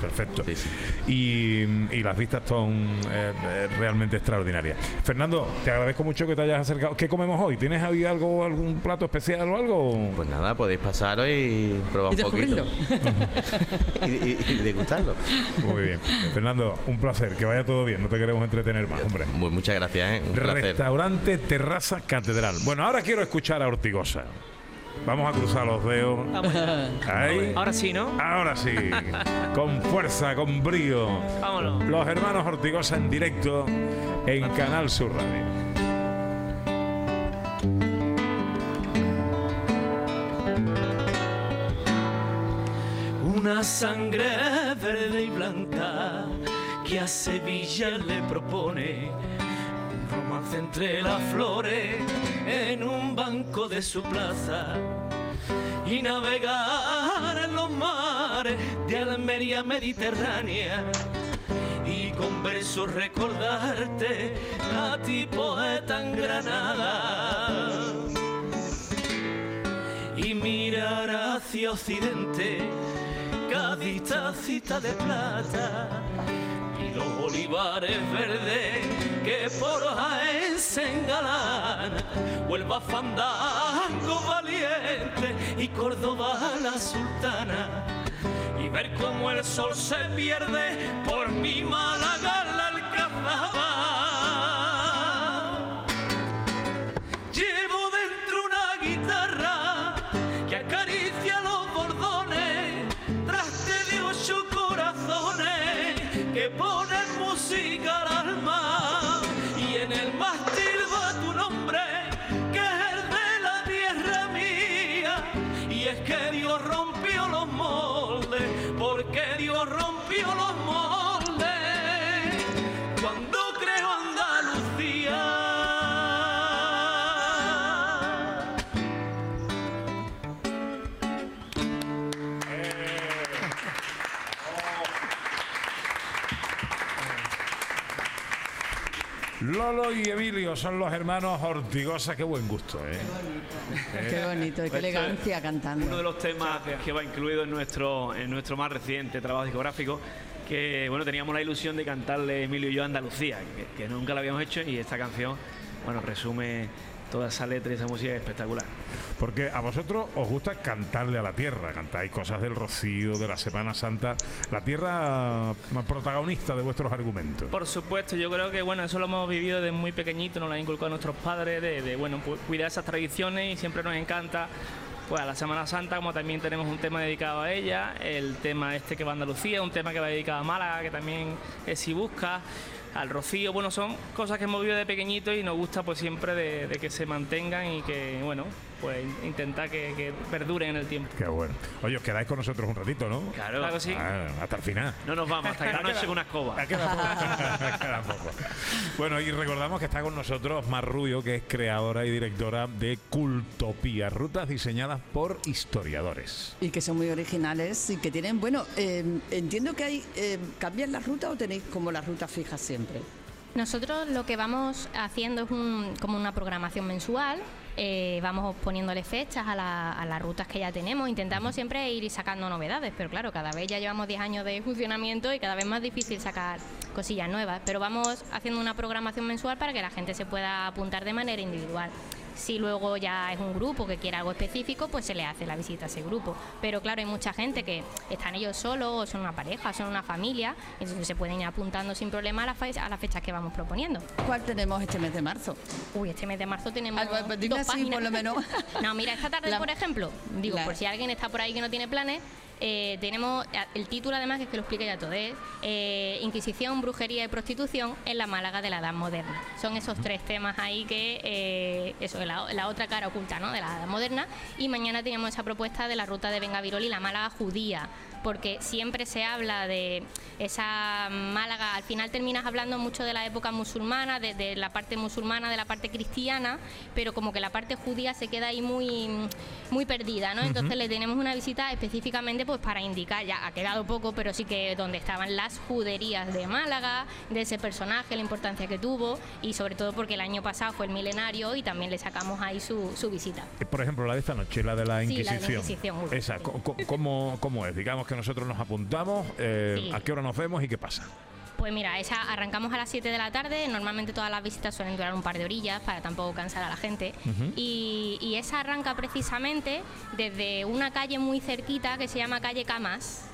Perfecto. Sí, sí. Y, y las vistas son eh, eh, realmente extraordinarias. Fernando, te agradezco mucho que te hayas acercado. ¿Qué comemos hoy? ¿Tienes ahí algo, algún plato especial o algo? Pues nada, podéis pasaros y probar Y un poquito. y, y- y degustarlo. Muy bien. Fernando, un placer. Que vaya todo bien. No te queremos entretener más, hombre. Muy, muchas gracias, ¿eh? un placer. Restaurante Terraza Catedral. Bueno, ahora quiero escuchar a Ortigosa. Vamos a cruzar los dedos. Ahí. Ahora sí, ¿no? Ahora sí, con fuerza, con brío. Vámonos. Los hermanos Ortigosa en directo en Canal Sur Radio. Una sangre verde y blanca que a Sevilla le propone un romance entre las flores en un banco de su plaza y navegar en los mares de Almería mediterránea y con versos recordarte a ti poeta en Granada. Y mirar hacia occidente Cádiz tacita de plata. Y los olivares verdes que por Jaén se engalan Huelva fandango valiente y Córdoba la sultana. Y ver cómo el sol se pierde por mi Málaga la alcazaba. Lolo y Emilio son los hermanos Ortigosa, qué buen gusto, ¿eh? Qué bonito y qué Esto es elegancia cantando. Uno de los temas que va incluido en nuestro, en nuestro más reciente trabajo discográfico, que bueno, teníamos la ilusión de cantarle Emilio y yo a Andalucía, que, que nunca lo habíamos hecho y esta canción, bueno, resume toda esa letra y esa música espectacular. Porque a vosotros os gusta cantarle a la tierra, cantáis cosas del rocío, de la Semana Santa, la tierra protagonista de vuestros argumentos. Por supuesto, yo creo que bueno, eso lo hemos vivido desde muy pequeñito, nos lo han inculcado nuestros padres, de, de, bueno, cuidar esas tradiciones y siempre nos encanta. Pues a la Semana Santa, como también tenemos un tema dedicado a ella, el tema este que va a Andalucía, un tema que va dedicado a Málaga, que también es Si Busca, al Rocío, bueno, son cosas que hemos vivido de pequeñito y nos gusta pues siempre de que se mantengan y que, bueno, pues intentar que, que perduren en el tiempo. Qué bueno. Oye, os quedáis con nosotros un ratito, ¿no? Claro, Claro sí. Ah, hasta el final. No nos vamos hasta que la noche con una escoba. Queda poco. Queda poco. Bueno, y recordamos que está con nosotros Mar Rubio, que es creadora y directora de Cultopía, rutas diseñadas por historiadores. Y que son muy originales y que tienen, bueno, eh, entiendo que hay, eh, ¿cambian la ruta o tenéis como la ruta fija siempre? Nosotros lo que vamos haciendo es un- como una programación mensual, eh, vamos poniéndole fechas a, la- a las rutas que ya tenemos, intentamos siempre ir sacando novedades, pero claro, cada vez ya llevamos 10 años de funcionamiento y cada vez más difícil sacar cosillas nuevas, pero vamos haciendo una programación mensual para que la gente se pueda apuntar de manera individual. Si luego ya es un grupo que quiere algo específico, pues se le hace la visita a ese grupo. Pero claro, hay mucha gente que están ellos solos, o son una pareja, son una familia, entonces se pueden ir apuntando sin problema a las, fe- a las fechas que vamos proponiendo. ¿Cuál tenemos este mes de marzo? Uy, este mes de marzo tenemos Ah, pues, pues dos así, páginas. por lo menos. no, mira, esta tarde, La- por ejemplo, digo, la- por si alguien está por ahí que no tiene planes, eh, tenemos el título además que es que lo explica ya todo, es eh, Inquisición, Brujería y Prostitución en la Málaga de la Edad Moderna. Son esos tres temas ahí que, eh, eso, la, la otra cara oculta ¿no? de la Edad Moderna. Y mañana tenemos esa propuesta de la ruta de Vengavirol y la Málaga judía, porque siempre se habla de esa Málaga, al final terminas hablando mucho de la época musulmana, de, de la parte musulmana, de la parte cristiana, pero como que la parte judía se queda ahí muy, muy perdida, ¿no? Entonces le tenemos una visita específicamente pues para indicar, ya ha quedado poco, pero sí que donde estaban las juderías de Málaga, de ese personaje, la importancia que tuvo y sobre todo porque el año pasado fue el milenario y también le sacamos ahí su, su visita. Eh, Por ejemplo, la de esta noche, la de la Sí, la de la Inquisición. Inquisición, Esa, ¿cómo, cómo es? Digamos que nosotros nos apuntamos, eh, Sí. ¿a qué hora nos vemos y qué pasa? Pues mira, esa arrancamos a las 7 de la tarde. Normalmente todas las visitas suelen durar un par de orillas para tampoco cansar a la gente. y, y esa arranca precisamente desde una calle muy cerquita que se llama Calle Camas.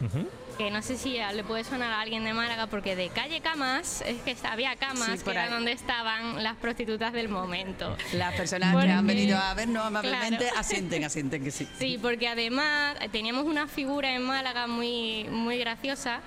Que no sé si le puede sonar a alguien de Málaga, porque de calle Camas es que había camas, Sí, que era donde estaban las prostitutas del momento. Las personas Porque- que han venido a vernos amablemente Claro. asienten, asienten que sí. Sí, porque además teníamos una figura en Málaga muy, muy graciosa.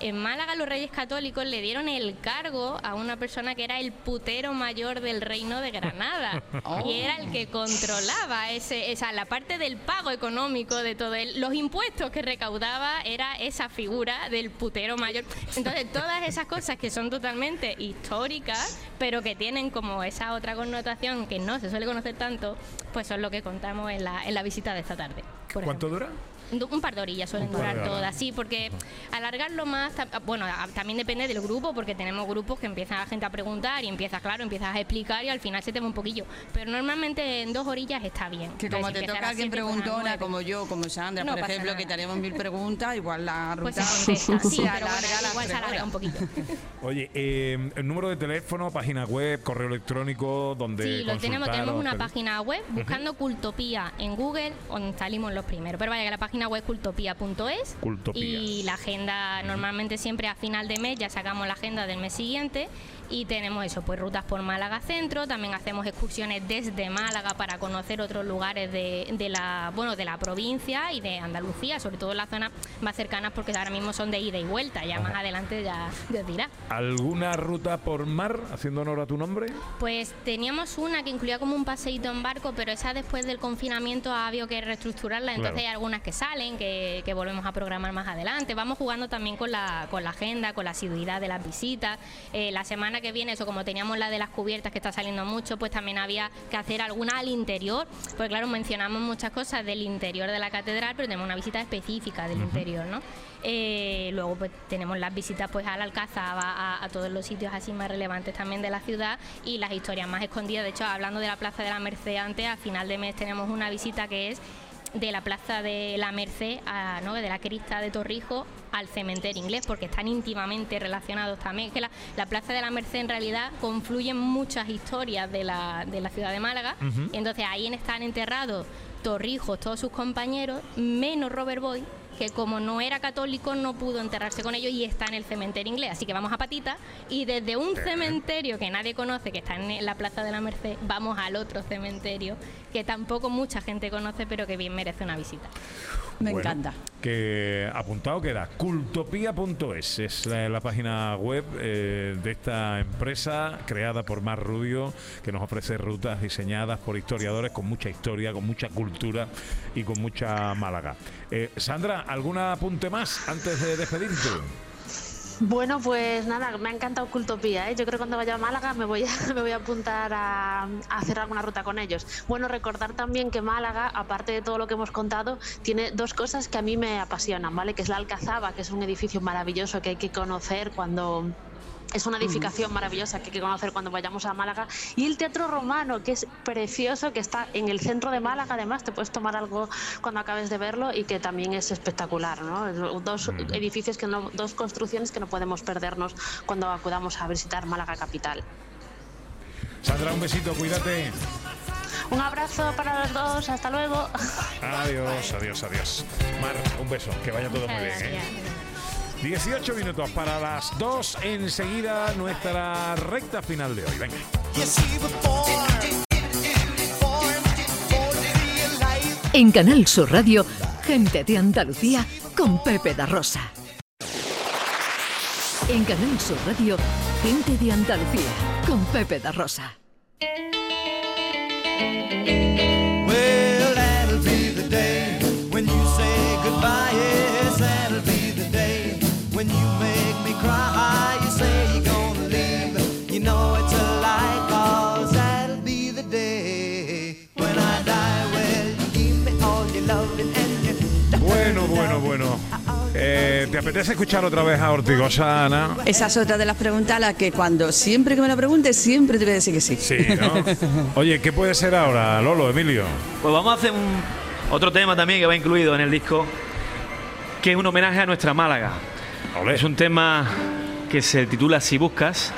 En Málaga los reyes católicos le dieron el cargo a una persona que era el putero mayor del reino de Granada Oh. y era el que controlaba ese, esa, la parte del pago económico de todo el, los impuestos que recaudaba era esa figura del putero mayor. Entonces todas esas cosas que son totalmente históricas, pero que tienen como esa otra connotación que no se suele conocer tanto, pues son lo que contamos en la, en la visita de esta tarde. ¿Cuánto ejemplo. dura? Un par de orillas suelen durar todas, sí, porque alargarlo más, ta- bueno, a- también depende del grupo, porque tenemos grupos que empieza la gente a preguntar y empieza, claro, empiezas a explicar y al final se te va un poquillo. Pero normalmente en dos orillas está bien. Que como Entonces, te toca a alguien preguntona, como yo, como Sandra, No por ejemplo, nada. que tenemos mil preguntas, igual la ruta Pues se contesta, sí, se pero alarga bueno, las igual se alarga un poquito. Oye, eh, el número de teléfono, página web, correo electrónico, donde Sí, lo tenemos, tenemos una página web buscando Cultopía en Google, donde salimos los primeros. Pero vaya que la página web es cultopía.es Cultopía. y la agenda normalmente siempre a final de mes ya sacamos la agenda del mes siguiente y tenemos eso, pues rutas por Málaga Centro, también hacemos excursiones desde Málaga para conocer otros lugares de, de la bueno de la provincia y de Andalucía, sobre todo en las zonas más cercanas porque ahora mismo son de ida y vuelta, ya más adelante ya, ya os dirá. ¿Alguna ruta por mar, haciendo honor a tu nombre? Pues teníamos una que incluía como un paseíto en barco, pero esa después del confinamiento ha habido que reestructurarla, entonces Claro. hay algunas que salen, que, que volvemos a programar más adelante. Vamos jugando también con la, con la agenda, con la asiduidad de las visitas. Eh, la semana que viene, eso como teníamos la de las cubiertas que está saliendo mucho, pues también había que hacer alguna al interior, pues claro, mencionamos muchas cosas del interior de la catedral, pero tenemos una visita específica del interior, ¿no? Eh, luego pues tenemos las visitas pues a la Alcazaba, a, a todos los sitios así más relevantes también de la ciudad y las historias más escondidas. De hecho, hablando de la Plaza de la Merced antes, a final de mes tenemos una visita que es de la Plaza de la Merced, a, ¿no? de la Crista de Torrijos al cementerio inglés, porque están íntimamente relacionados también. Que la, la Plaza de la Merced en realidad confluyen muchas historias de la, de la ciudad de Málaga. Y entonces ahí están enterrados Torrijos, todos sus compañeros, menos Robert Boyd, que como no era católico no pudo enterrarse con ellos y está en el cementerio inglés. Así que vamos a patita y desde un cementerio que nadie conoce, que está en la Plaza de la Merced, vamos al otro cementerio que tampoco mucha gente conoce, pero que bien merece una visita. Me Bueno, encanta. Que apuntado queda, cultopía.es es la, la página web eh, de esta empresa creada por Mar Rubio, que nos ofrece rutas diseñadas por historiadores con mucha historia, con mucha cultura y con mucha Málaga. Eh, Sandra, ¿algún apunte más antes de despedirte? Bueno, pues nada, me ha encantado Cultopía. ¿eh? Yo creo que cuando vaya a Málaga me voy a, me voy a apuntar a, a hacer alguna ruta con ellos. Bueno, recordar también que Málaga, aparte de todo lo que hemos contado, tiene dos cosas que a mí me apasionan, ¿vale? Que es la Alcazaba, que es un edificio maravilloso que hay que conocer cuando es una edificación maravillosa que hay que conocer cuando vayamos a Málaga. Y el Teatro Romano, que es precioso, que está en el centro de Málaga. Además, te puedes tomar algo cuando acabes de verlo y que también es espectacular. ¿no? Dos edificios, que no, dos construcciones que no podemos perdernos cuando acudamos a visitar Málaga Capital. Sandra, un besito, cuídate. Un abrazo para los dos, hasta luego. Adiós, adiós, adiós. Mar, un beso, que vaya todo muy bien. ¿eh? 18 minutos para las 2, enseguida nuestra recta final de hoy. Venga. En Canal Sur Radio, gente de Andalucía con Pepe da Rosa. En Canal Sur Radio, gente de Andalucía con Pepe da Rosa. Cry. You say you're gonna leave. You know it's a lie, cause that'll be the day when I die. Well, you give me all your loving and your Bueno, bueno, bueno. Eh, ¿Te apetece escuchar otra vez a Ortigosa, Ana? Esa es otra de las preguntas a las que cuando siempre que me la preguntes, siempre te voy a decir que sí. Sí, ¿no? Oye, ¿qué puede ser ahora, Lolo, Emilio? Pues vamos a hacer un, otro tema también que va incluido en el disco, que es un homenaje a nuestra Málaga. Es un tema que se titula Si buscas.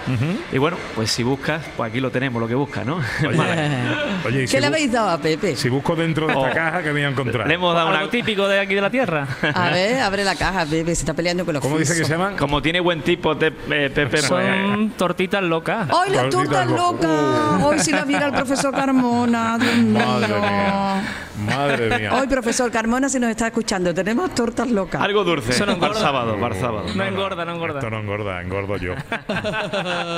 Y bueno, pues si buscas, pues aquí lo tenemos, lo que buscas, ¿no? Oye, ¿Qué le habéis dado a Pepe? Si busco dentro de esta Oh. caja, que voy a encontrar? Le hemos dado Algo una... típico de aquí de la tierra. A ver, abre la caja, Pepe, se está peleando con los frisos. llaman? Como tiene buen tipo, de, eh, Pepe, pues, Son tortitas locas. ¡Ay, las Tortitas tortas lo- locas! Hoy si la viera el profesor Carmona, Dios mío. Madre mía. Madre mía. Hoy, profesor Carmona, si nos está escuchando, tenemos tortas locas. Algo dulce. Eso no para el engorda. sábado, para el sábado. No engorda, no engorda. Esto no engorda, engordo yo.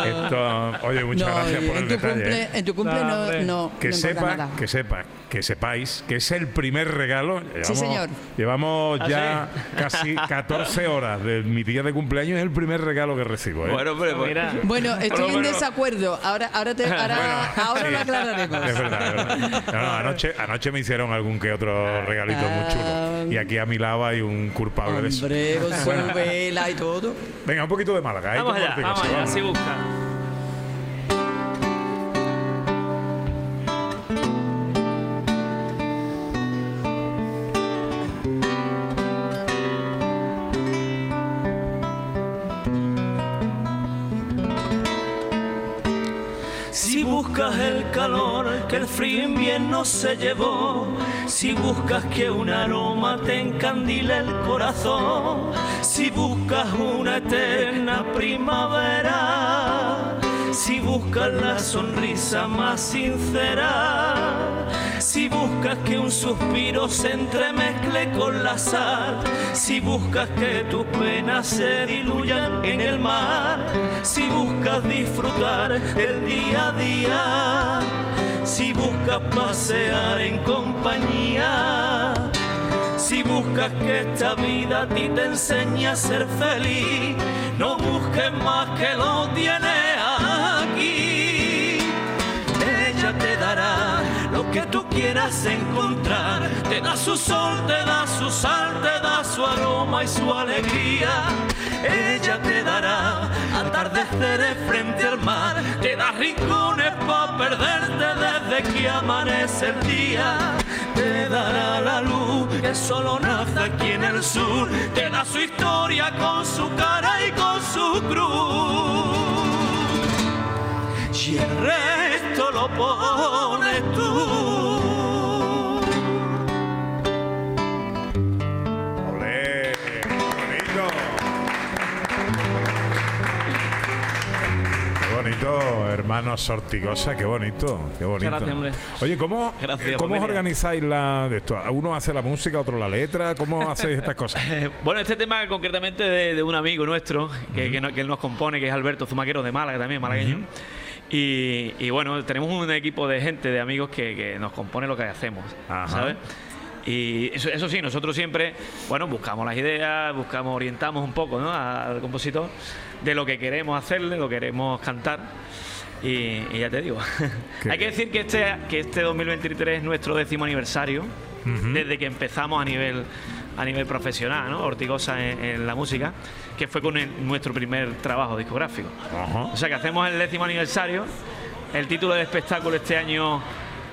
Esto, oye, muchas No, gracias por en el tu detalle. cumple, ¿eh? en tu cumple No, Que no sepa, nada. que sepa, que sepáis que es el primer regalo. Llevamos, señor. Llevamos ¿Ah, ya sí? casi 14 horas de mi día de cumpleaños. Es el primer regalo que recibo. ¿eh? Bueno, hombre, pues- Mira. Bueno, estoy Bueno, en bueno. desacuerdo. Ahora, ahora, te, ahora, ahora Sí. lo aclararemos. Es verdad, es verdad. No, no, anoche, anoche me hicieron algún que otro regalito muy chulo. Y aquí a mi lado hay un culpable de eso. Hombre, con su Bueno, vela y todo. venga, un poquito de Málaga. Vamos allá, vamos allá, busca. Si buscas el calor que el frío invierno se llevó, si buscas que un aroma te encandile el corazón, si buscas una eterna primavera, si buscas la sonrisa más sincera, si buscas que un suspiro se entremezcle con la sal, si buscas que tus penas se diluyan en el mar, si buscas disfrutar el día a día, si buscas pasear en compañía, si buscas que esta vida a ti te enseñe a ser feliz, no busques más que lo tienes aquí. Ella te dará lo que tú quieras encontrar. Te da su sol, te da su sal, te da su aroma y su alegría. Ella te dará atardeceres frente al mar. Te da rincones para perderte desde que amanece el día. Dará la luz que solo nace aquí en el sur. Te da su historia con su cara y con su cruz y el resto lo pones tú. Qué bonito, hermano Sortigosa, qué bonito, qué bonito. gracias, hombre. Oye, ¿cómo, Gracias, ¿cómo os organizáis la de esto? ¿Uno hace la música, otro la letra? ¿Cómo hacéis estas cosas? Eh, Bueno, este tema concretamente de, de un amigo nuestro que, que no- que él nos compone, que es Alberto Zumaquero de Málaga también, malagueño. y, y bueno, tenemos un equipo de gente, de amigos que, que nos compone lo que hacemos, Ajá. ¿sabes? Y eso, eso sí, nosotros siempre, bueno, buscamos las ideas, buscamos, orientamos un poco ¿no? al compositor de lo que queremos hacerle, lo que queremos cantar. Y, y ya te digo, hay que decir que este, que este 2023 es nuestro décimo aniversario, desde que empezamos a nivel, a nivel profesional, ¿no? Ortigosa en, en la música, que fue con el- nuestro primer trabajo discográfico. O sea que hacemos el décimo aniversario. El título del espectáculo este año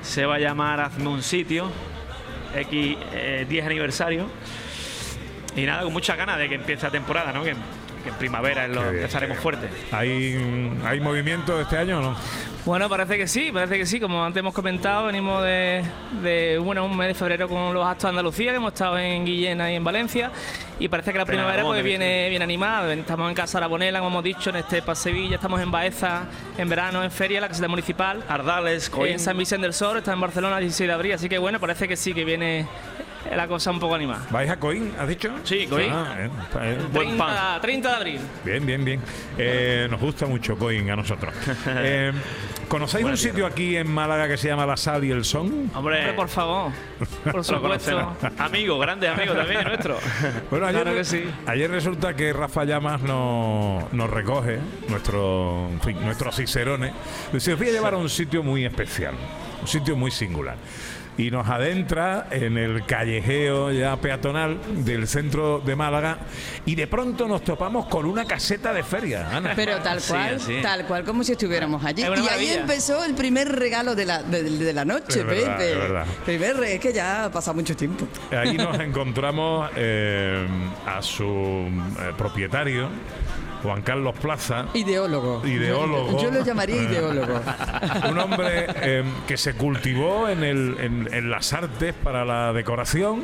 se va a llamar Hazme un sitio, X eh, 10 aniversario. Y nada, con muchas ganas de que empiece la temporada, ¿no? Que, que en primavera lo, empezaremos fuerte. ¿Hay, ¿Hay movimiento este año o no? Bueno, parece que sí, parece que sí. Como antes hemos comentado, venimos de, de, bueno, un mes de febrero con los actos de Andalucía, que hemos estado en Guillena y en Valencia. Y parece que la primavera pues, viene, viene animada. Estamos en Casa Arabonela, como hemos dicho, en Estepa, Sevilla. Estamos en Baeza en verano, en Feria, la caseta municipal. Ardales, Coín. En San Vicente del Sol, está en Barcelona el 16 de abril. Así que bueno, parece que sí, que viene la cosa un poco animada. ¿Vais a Coín, has dicho? Sí, Coín. Ah, eh. Buen pan. 30, 30 de abril. Bien, bien, bien. Eh, nos gusta mucho Coín a nosotros. Eh, ¿Conocéis un sitio aquí en Málaga que se llama La Sal y el Son? Hombre, Hombre, por favor. Por supuesto. conocemos. Amigos, grandes amigos también nuestros. Bueno, ayer, Claro que sí. ayer resulta que Rafa Llamas nos, nos recoge, nuestro, en fin, nuestro Cicerone. Dice, os voy a llevar a un sitio muy especial, un sitio muy singular. Y nos adentra en el callejeo ya peatonal del centro de Málaga y de pronto nos topamos con una caseta de feria, Ana. Pero tal Sí, cual, tal cual como si estuviéramos allí. Es Y ahí empezó el primer regalo de la, de, de la noche, Es verdad, Pepe. es verdad. Primer re- es que ya ha pasado mucho tiempo. Ahí nos encontramos eh, a su eh, propietario, Juan Carlos Plaza. Ideólogo. Ideólogo. Yo, yo lo llamaría ideólogo. Un hombre eh, que se cultivó en, el- en- en las artes para la decoración,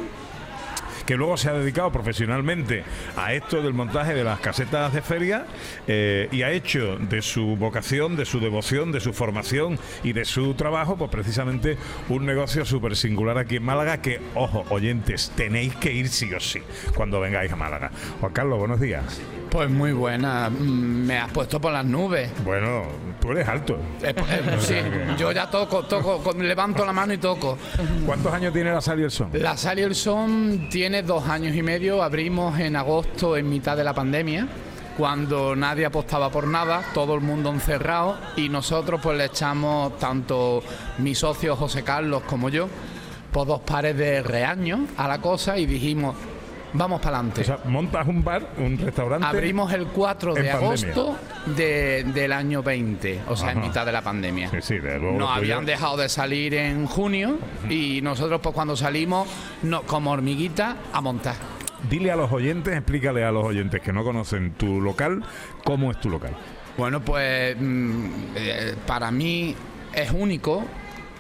que luego se ha dedicado profesionalmente a esto del montaje de las casetas de feria eh, y ha hecho de su vocación, de su devoción, de su formación y de su trabajo, pues precisamente un negocio súper singular aquí en Málaga que, ojo, oyentes, tenéis que ir sí o sí cuando vengáis a Málaga. Juan Carlos, buenos días. Pues muy buena, mm, me has puesto por las nubes. Bueno, tú eres alto. Eh, pues, eh, sí, yo ya toco, toco, con- levanto la mano y toco. ¿Cuántos años tiene la Sal y el Son? La Sal y el Son tiene dos años y medio, abrimos en agosto en mitad de la pandemia, cuando nadie apostaba por nada, todo el mundo encerrado y nosotros pues le echamos, tanto mi socio José Carlos como yo, pues dos pares de reaños a la cosa y dijimos, vamos para adelante. O sea, montas un bar, un restaurante. Abrimos el 4 de agosto de- del año 20, o sea, en mitad de la pandemia. Sí, sí, de luego Nos habían dejado de salir en junio y nosotros pues cuando salimos, no, como hormiguita, a montar. Dile a los oyentes, explícale a los oyentes que no conocen tu local, cómo es tu local. Bueno, pues mm, eh, para mí es único,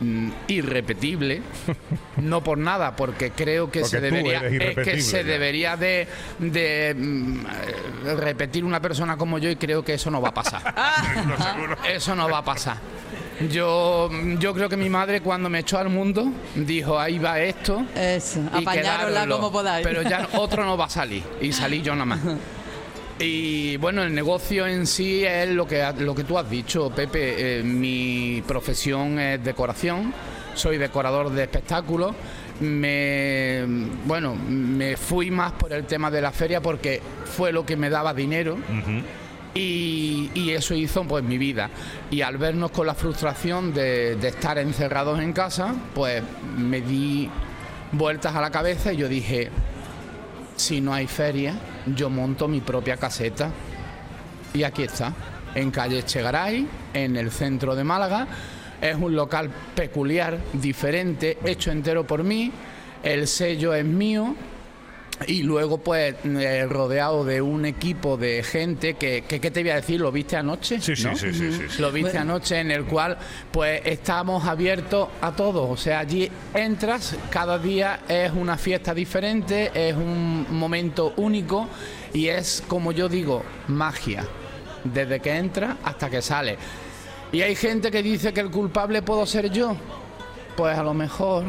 mm, irrepetible, no por nada, porque creo que Porque se debería, es que irrepetible se ya. debería de, de, mm, eh, repetir una persona como yo y creo que eso no va a pasar. eso no va a pasar. Yo, yo creo que mi madre cuando me echó al mundo dijo ahí va esto Eso, y apañárosla quedároslo, como podáis. pero ya otro no va a salir y salí yo nada más. Y bueno, el negocio en sí es lo que, lo que tú has dicho, Pepe. Eh, mi profesión es decoración, soy decorador de espectáculos. Me, bueno, me fui más por el tema de la feria porque fue lo que me daba dinero. Y, y eso hizo pues mi vida. Y al vernos con la frustración de, de estar encerrados en casa, pues me di vueltas a la cabeza y yo dije, si no hay feria, yo monto mi propia caseta. Y aquí está, en calle Echegaray, en el centro de Málaga. Es un local peculiar, diferente, hecho entero por mí. El sello es mío. Y luego, pues, eh, rodeado de un equipo de gente que, que, ¿qué te voy a decir? ¿Lo viste anoche? Sí, sí, ¿no? sí, sí, sí, sí. Lo viste Bueno. anoche, en el cual, pues, estamos abiertos a todos. O sea, allí entras, cada día es una fiesta diferente, es un momento único y es, como yo digo, magia. Desde que entra hasta que sale. Y hay gente que dice que el culpable puedo ser yo. Pues a lo mejor.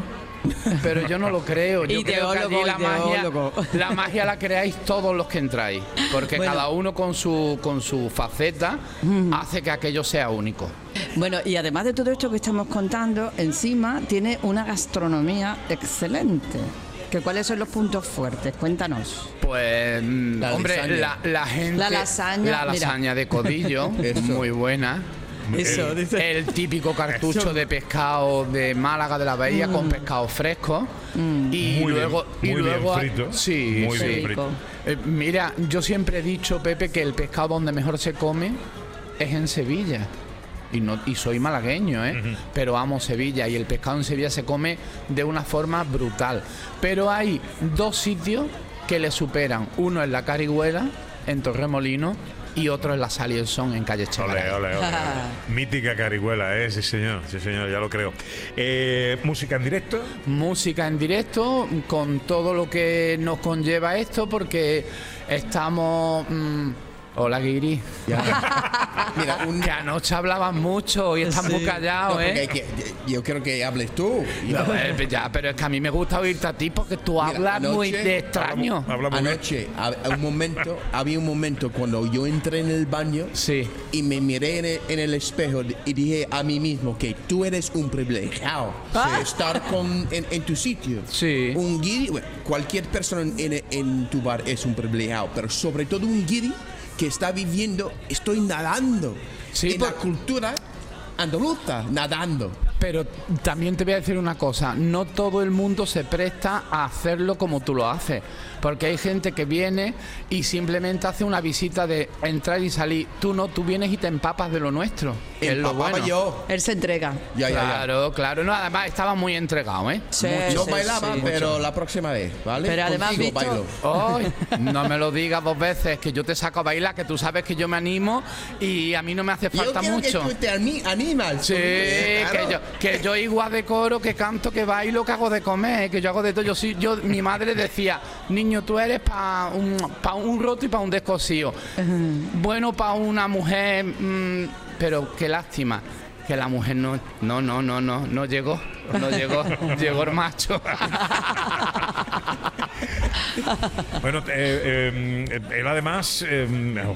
Pero yo no lo creo. Yo creo que allí la magia, la magia la creáis todos los que entráis. Porque Bueno. cada uno con su, con su faceta hace que aquello sea único. Bueno, y además de todo esto que estamos contando, encima tiene una gastronomía excelente. ¿Que ¿Cuáles son los puntos fuertes? Cuéntanos. Pues, mm, La hombre, la, la gente. La lasaña, La mira. lasaña de codillo, muy buena. Eso, el, dice. el típico cartucho de pescado de Málaga de la Bahía con pescado fresco y Muy bien, luego y muy bien luego frito. sí, Muy sí. bien frito. Eh, mira, yo siempre he dicho Pepe que el pescado donde mejor se come es en Sevilla. Y, no, y soy malagueño, ¿eh? pero amo Sevilla y el pescado en Sevilla se come de una forma brutal. Pero hay dos sitios que le superan. Uno es la Carihuela, en Torremolino, y otro es la el Son, en Calle ole. Mítica carihuela, ¿eh? Sí, señor, sí, señor, ya lo creo. Eh, ¿Música en directo? música en directo con todo lo que nos conlleva esto porque estamos mm, hola Guiri Mira, un, que anoche hablaban mucho y están muy No, callados porque hay ¿eh? que- yo quiero que hables tú. No, eh, ya, pero es que a mí me gusta oírte a ti porque tú Mira, hablas muy anoche de extraño Hablamos bien. Anoche, hab- un momento, había un momento cuando yo entré en el baño sí y me miré en el, en el espejo y dije a mí mismo que tú eres un privilegiado de estar con, en, en tu sitio. Sí. Un guiri, bueno, cualquier persona en, en tu bar es un privilegiado, pero sobre todo un guiri que está viviendo, estoy nadando Sí, en por- la cultura andaluza, nadando. Pero también te voy a decir una cosa, no todo el mundo se presta a hacerlo como tú lo haces, porque hay gente que viene y simplemente hace una visita de entrar y salir. Tú no, tú vienes y te empapas de lo nuestro. es lo bueno. yo. Él se entrega. Ya, ya, ya. Claro, claro. No, además estaba muy entregado, ¿eh? Sí, sí, bailaba, sí. pero la próxima vez, ¿vale? Pero además, Contigo bailo. Ay, no me lo digas dos veces, que yo te saco a bailar, que tú sabes que yo me animo y a mí no me hace falta yo mucho. que tú te ani- animas. Sí, que yo, que yo igual decoro, que canto, que bailo, que hago de comer, que yo hago de todo. Yo sí, yo, mi madre decía, niño, tú eres para un, pa un roto y para un descosío. Bueno, para una mujer, mm, pero qué lástima. Que la mujer no, no, no, no, no, no llegó, no llegó, llegó el macho. Bueno, eh, eh, él además, eh,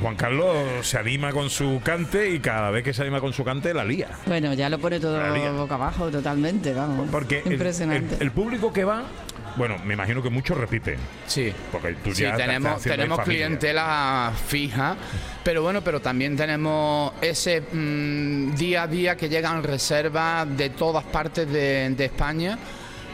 Juan Carlos, se anima con su cante y cada vez que se anima con su cante la lía. Bueno, ya lo pone todo boca abajo totalmente, vamos. Porque el- Impresionante. El, el público que va, bueno, me imagino que muchos repiten. Sí. Porque tú Sí, ya tenemos, tenemos clientela fija, pero bueno, pero también tenemos ese mm, día a día que llegan reservas de todas partes de, de España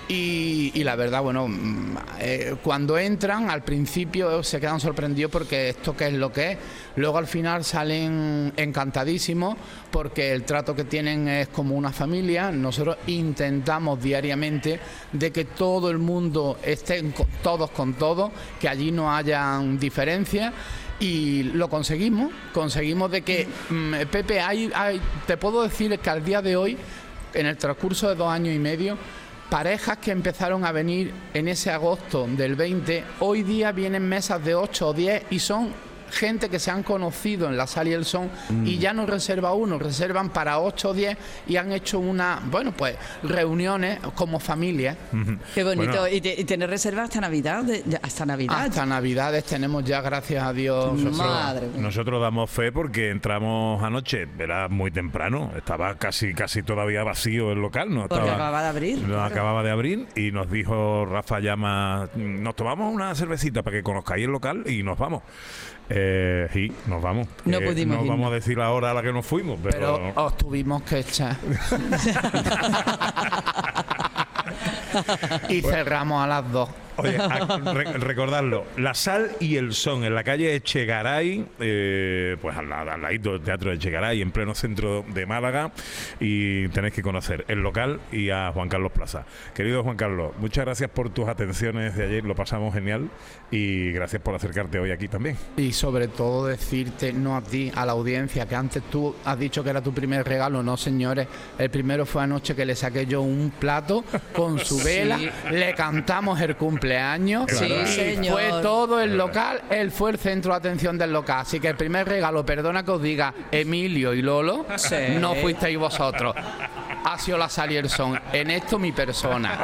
Y, la verdad, bueno, mm, eh, cuando entran al principio se quedan sorprendidos porque esto qué es lo que es. Luego al final salen encantadísimos porque el trato que tienen es como una familia. Nosotros intentamos diariamente de que todo el mundo estén co- todos con todos, que allí no hayan diferencias y lo conseguimos. Conseguimos de que, mm, Pepe, hay- te puedo decir que al día de hoy, en el transcurso de dos años y medio, parejas que empezaron a venir en ese agosto del 20, hoy día vienen mesas de 8 o 10 y son gente que se han conocido en la sala y el son y ya no reserva uno, reservan para 8 o 10 y han hecho una, bueno, pues reuniones como familia. Qué bonito. Bueno. Y, te- y tener reserva hasta Navidad. de- hasta Navidad. Hasta Navidades tenemos ya, gracias a Dios. Madre mía. Nosotros damos fe porque entramos anoche, era muy temprano, estaba casi casi todavía vacío el local, no Porque estaba, acababa de abrir, no claro. acababa de abrir y nos dijo Rafa Llama, nos tomamos una cervecita para que conozcáis el local y nos vamos. Eh, sí, nos vamos. No Eh, pudimos no irnos. vamos a decir la hora a la que nos fuimos, pero, Pero os tuvimos que echar. y cerramos a las dos. Oye, a- re- recordarlo, La Sal y el Son, en la calle Echegaray, eh, pues al, lado- al ladito del Teatro de Echegaray, en pleno centro de Málaga, y tenéis que conocer el local y a Juan Carlos Plaza. Querido Juan Carlos, muchas gracias por tus atenciones de ayer, lo pasamos genial, y gracias por acercarte hoy aquí también. Y sobre todo decirte, no a ti, a la audiencia, que antes tú has dicho que era tu primer regalo. No, señores, el primero fue anoche que le saqué yo un plato con su vela, Sí. le cantamos el cumpleaños. Sí, y señor. Fue todo el local, él fue el centro de atención del local. Así que el primer regalo, perdona que os diga, Emilio y Lolo, Sí. no fuisteis vosotros. Ha sido la sal y el son. En esto mi persona.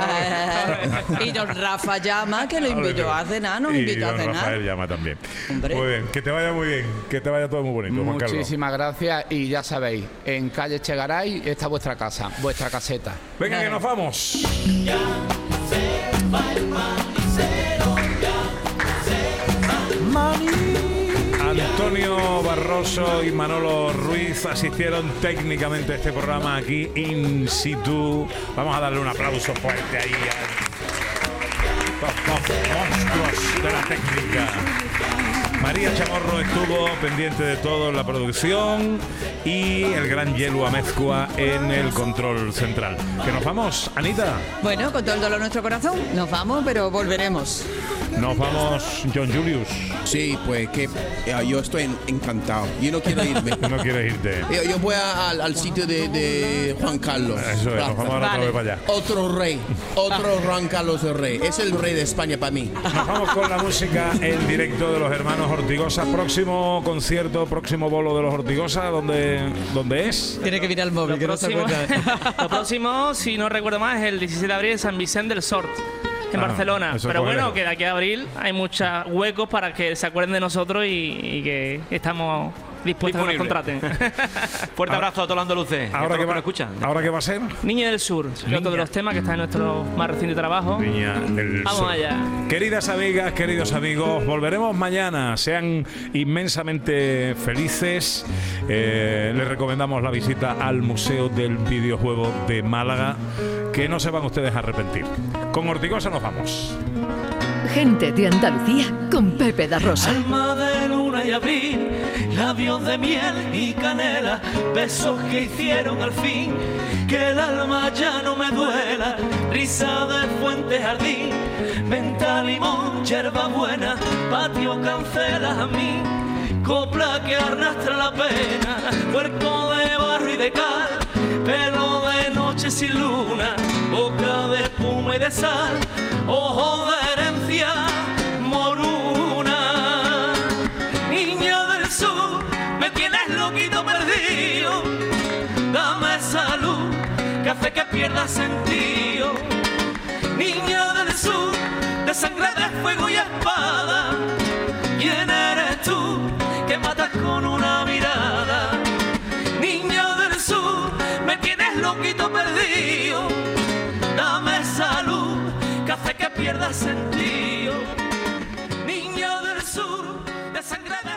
Eh, y don Rafa llama, que lo invitó a cenar, nos invitó a cenar. Rafael llama también. Hombre. Muy bien, que te vaya muy bien, que te vaya todo muy bonito, Juan Carlos. Muchísimas gracias y ya sabéis, en calle Chegaray está vuestra casa, vuestra caseta. Venga, que nos vamos. Antonio Barroso y Manolo Ruiz asistieron técnicamente a este programa aquí in situ. Vamos a darle un aplauso fuerte ahí a dos monstruos de la técnica. María Chamorro estuvo pendiente de todo en la producción y el gran Yelu Amezcua en el control central. ¿Que nos vamos, Anita? Bueno, con todo el dolor en nuestro corazón, nos vamos, pero volveremos. Nos vamos, John Julius. Sí, pues que eh, yo estoy en- encantado. Yo no quiero irme. no quieres irte. Yo, yo voy a- al, al sitio de, de Juan Carlos. Eso es, nos vamos ahora otra vez para allá. Otro rey, otro Juan Carlos el rey. Es el rey de España para mí. Nos vamos con la música en directo de los hermanos Ortigosa. Próximo concierto, próximo bolo de los Ortigosa, ¿dónde, dónde es? Tiene que mirar el móvil, que no se acuerda. lo próximo, si no recuerdo más, es el 16 de abril en San Vicente del Sort, en Ah, Barcelona. Pero bueno, que de aquí a abril hay muchos huecos para que se acuerden de nosotros y, y que estamos dispuestos a que nos contraten. Fuerte abrazo a todos los andaluces. Ahora que, va, nos escuchan. ¿Ahora qué va a ser? Niña del Sur, es otro de los temas que está en nuestro más reciente trabajo. Niña del Vamos Sur. allá. Queridas amigas, queridos amigos, volveremos mañana. Sean inmensamente felices. Eh, les recomendamos la visita al Museo del Videojuego de Málaga, que no se van ustedes a arrepentir. Con Ortigosa nos vamos. Gente de Andalucía con Pepe da Rosa. Alma de luna y abril, labios de miel y canela, besos que hicieron al fin que el alma ya no me duela, risa de fuente jardín, venta limón, yerba buena, patio cancela a mí, copla que arrastra la pena, cuerpo de barro y de cal, pelo de noche sin luna, boca de espuma y de sal, ojos de herencia quien es loquito perdido. Dame salud que hace que pierda sentido. Niño del sur, de sangre, de fuego y espada. ¿Quién eres tú que matas con una mirada? Niño del sur, me tienes loquito perdido. Dame salud que hace que pierda sentido. Niño del sur, de sangre, de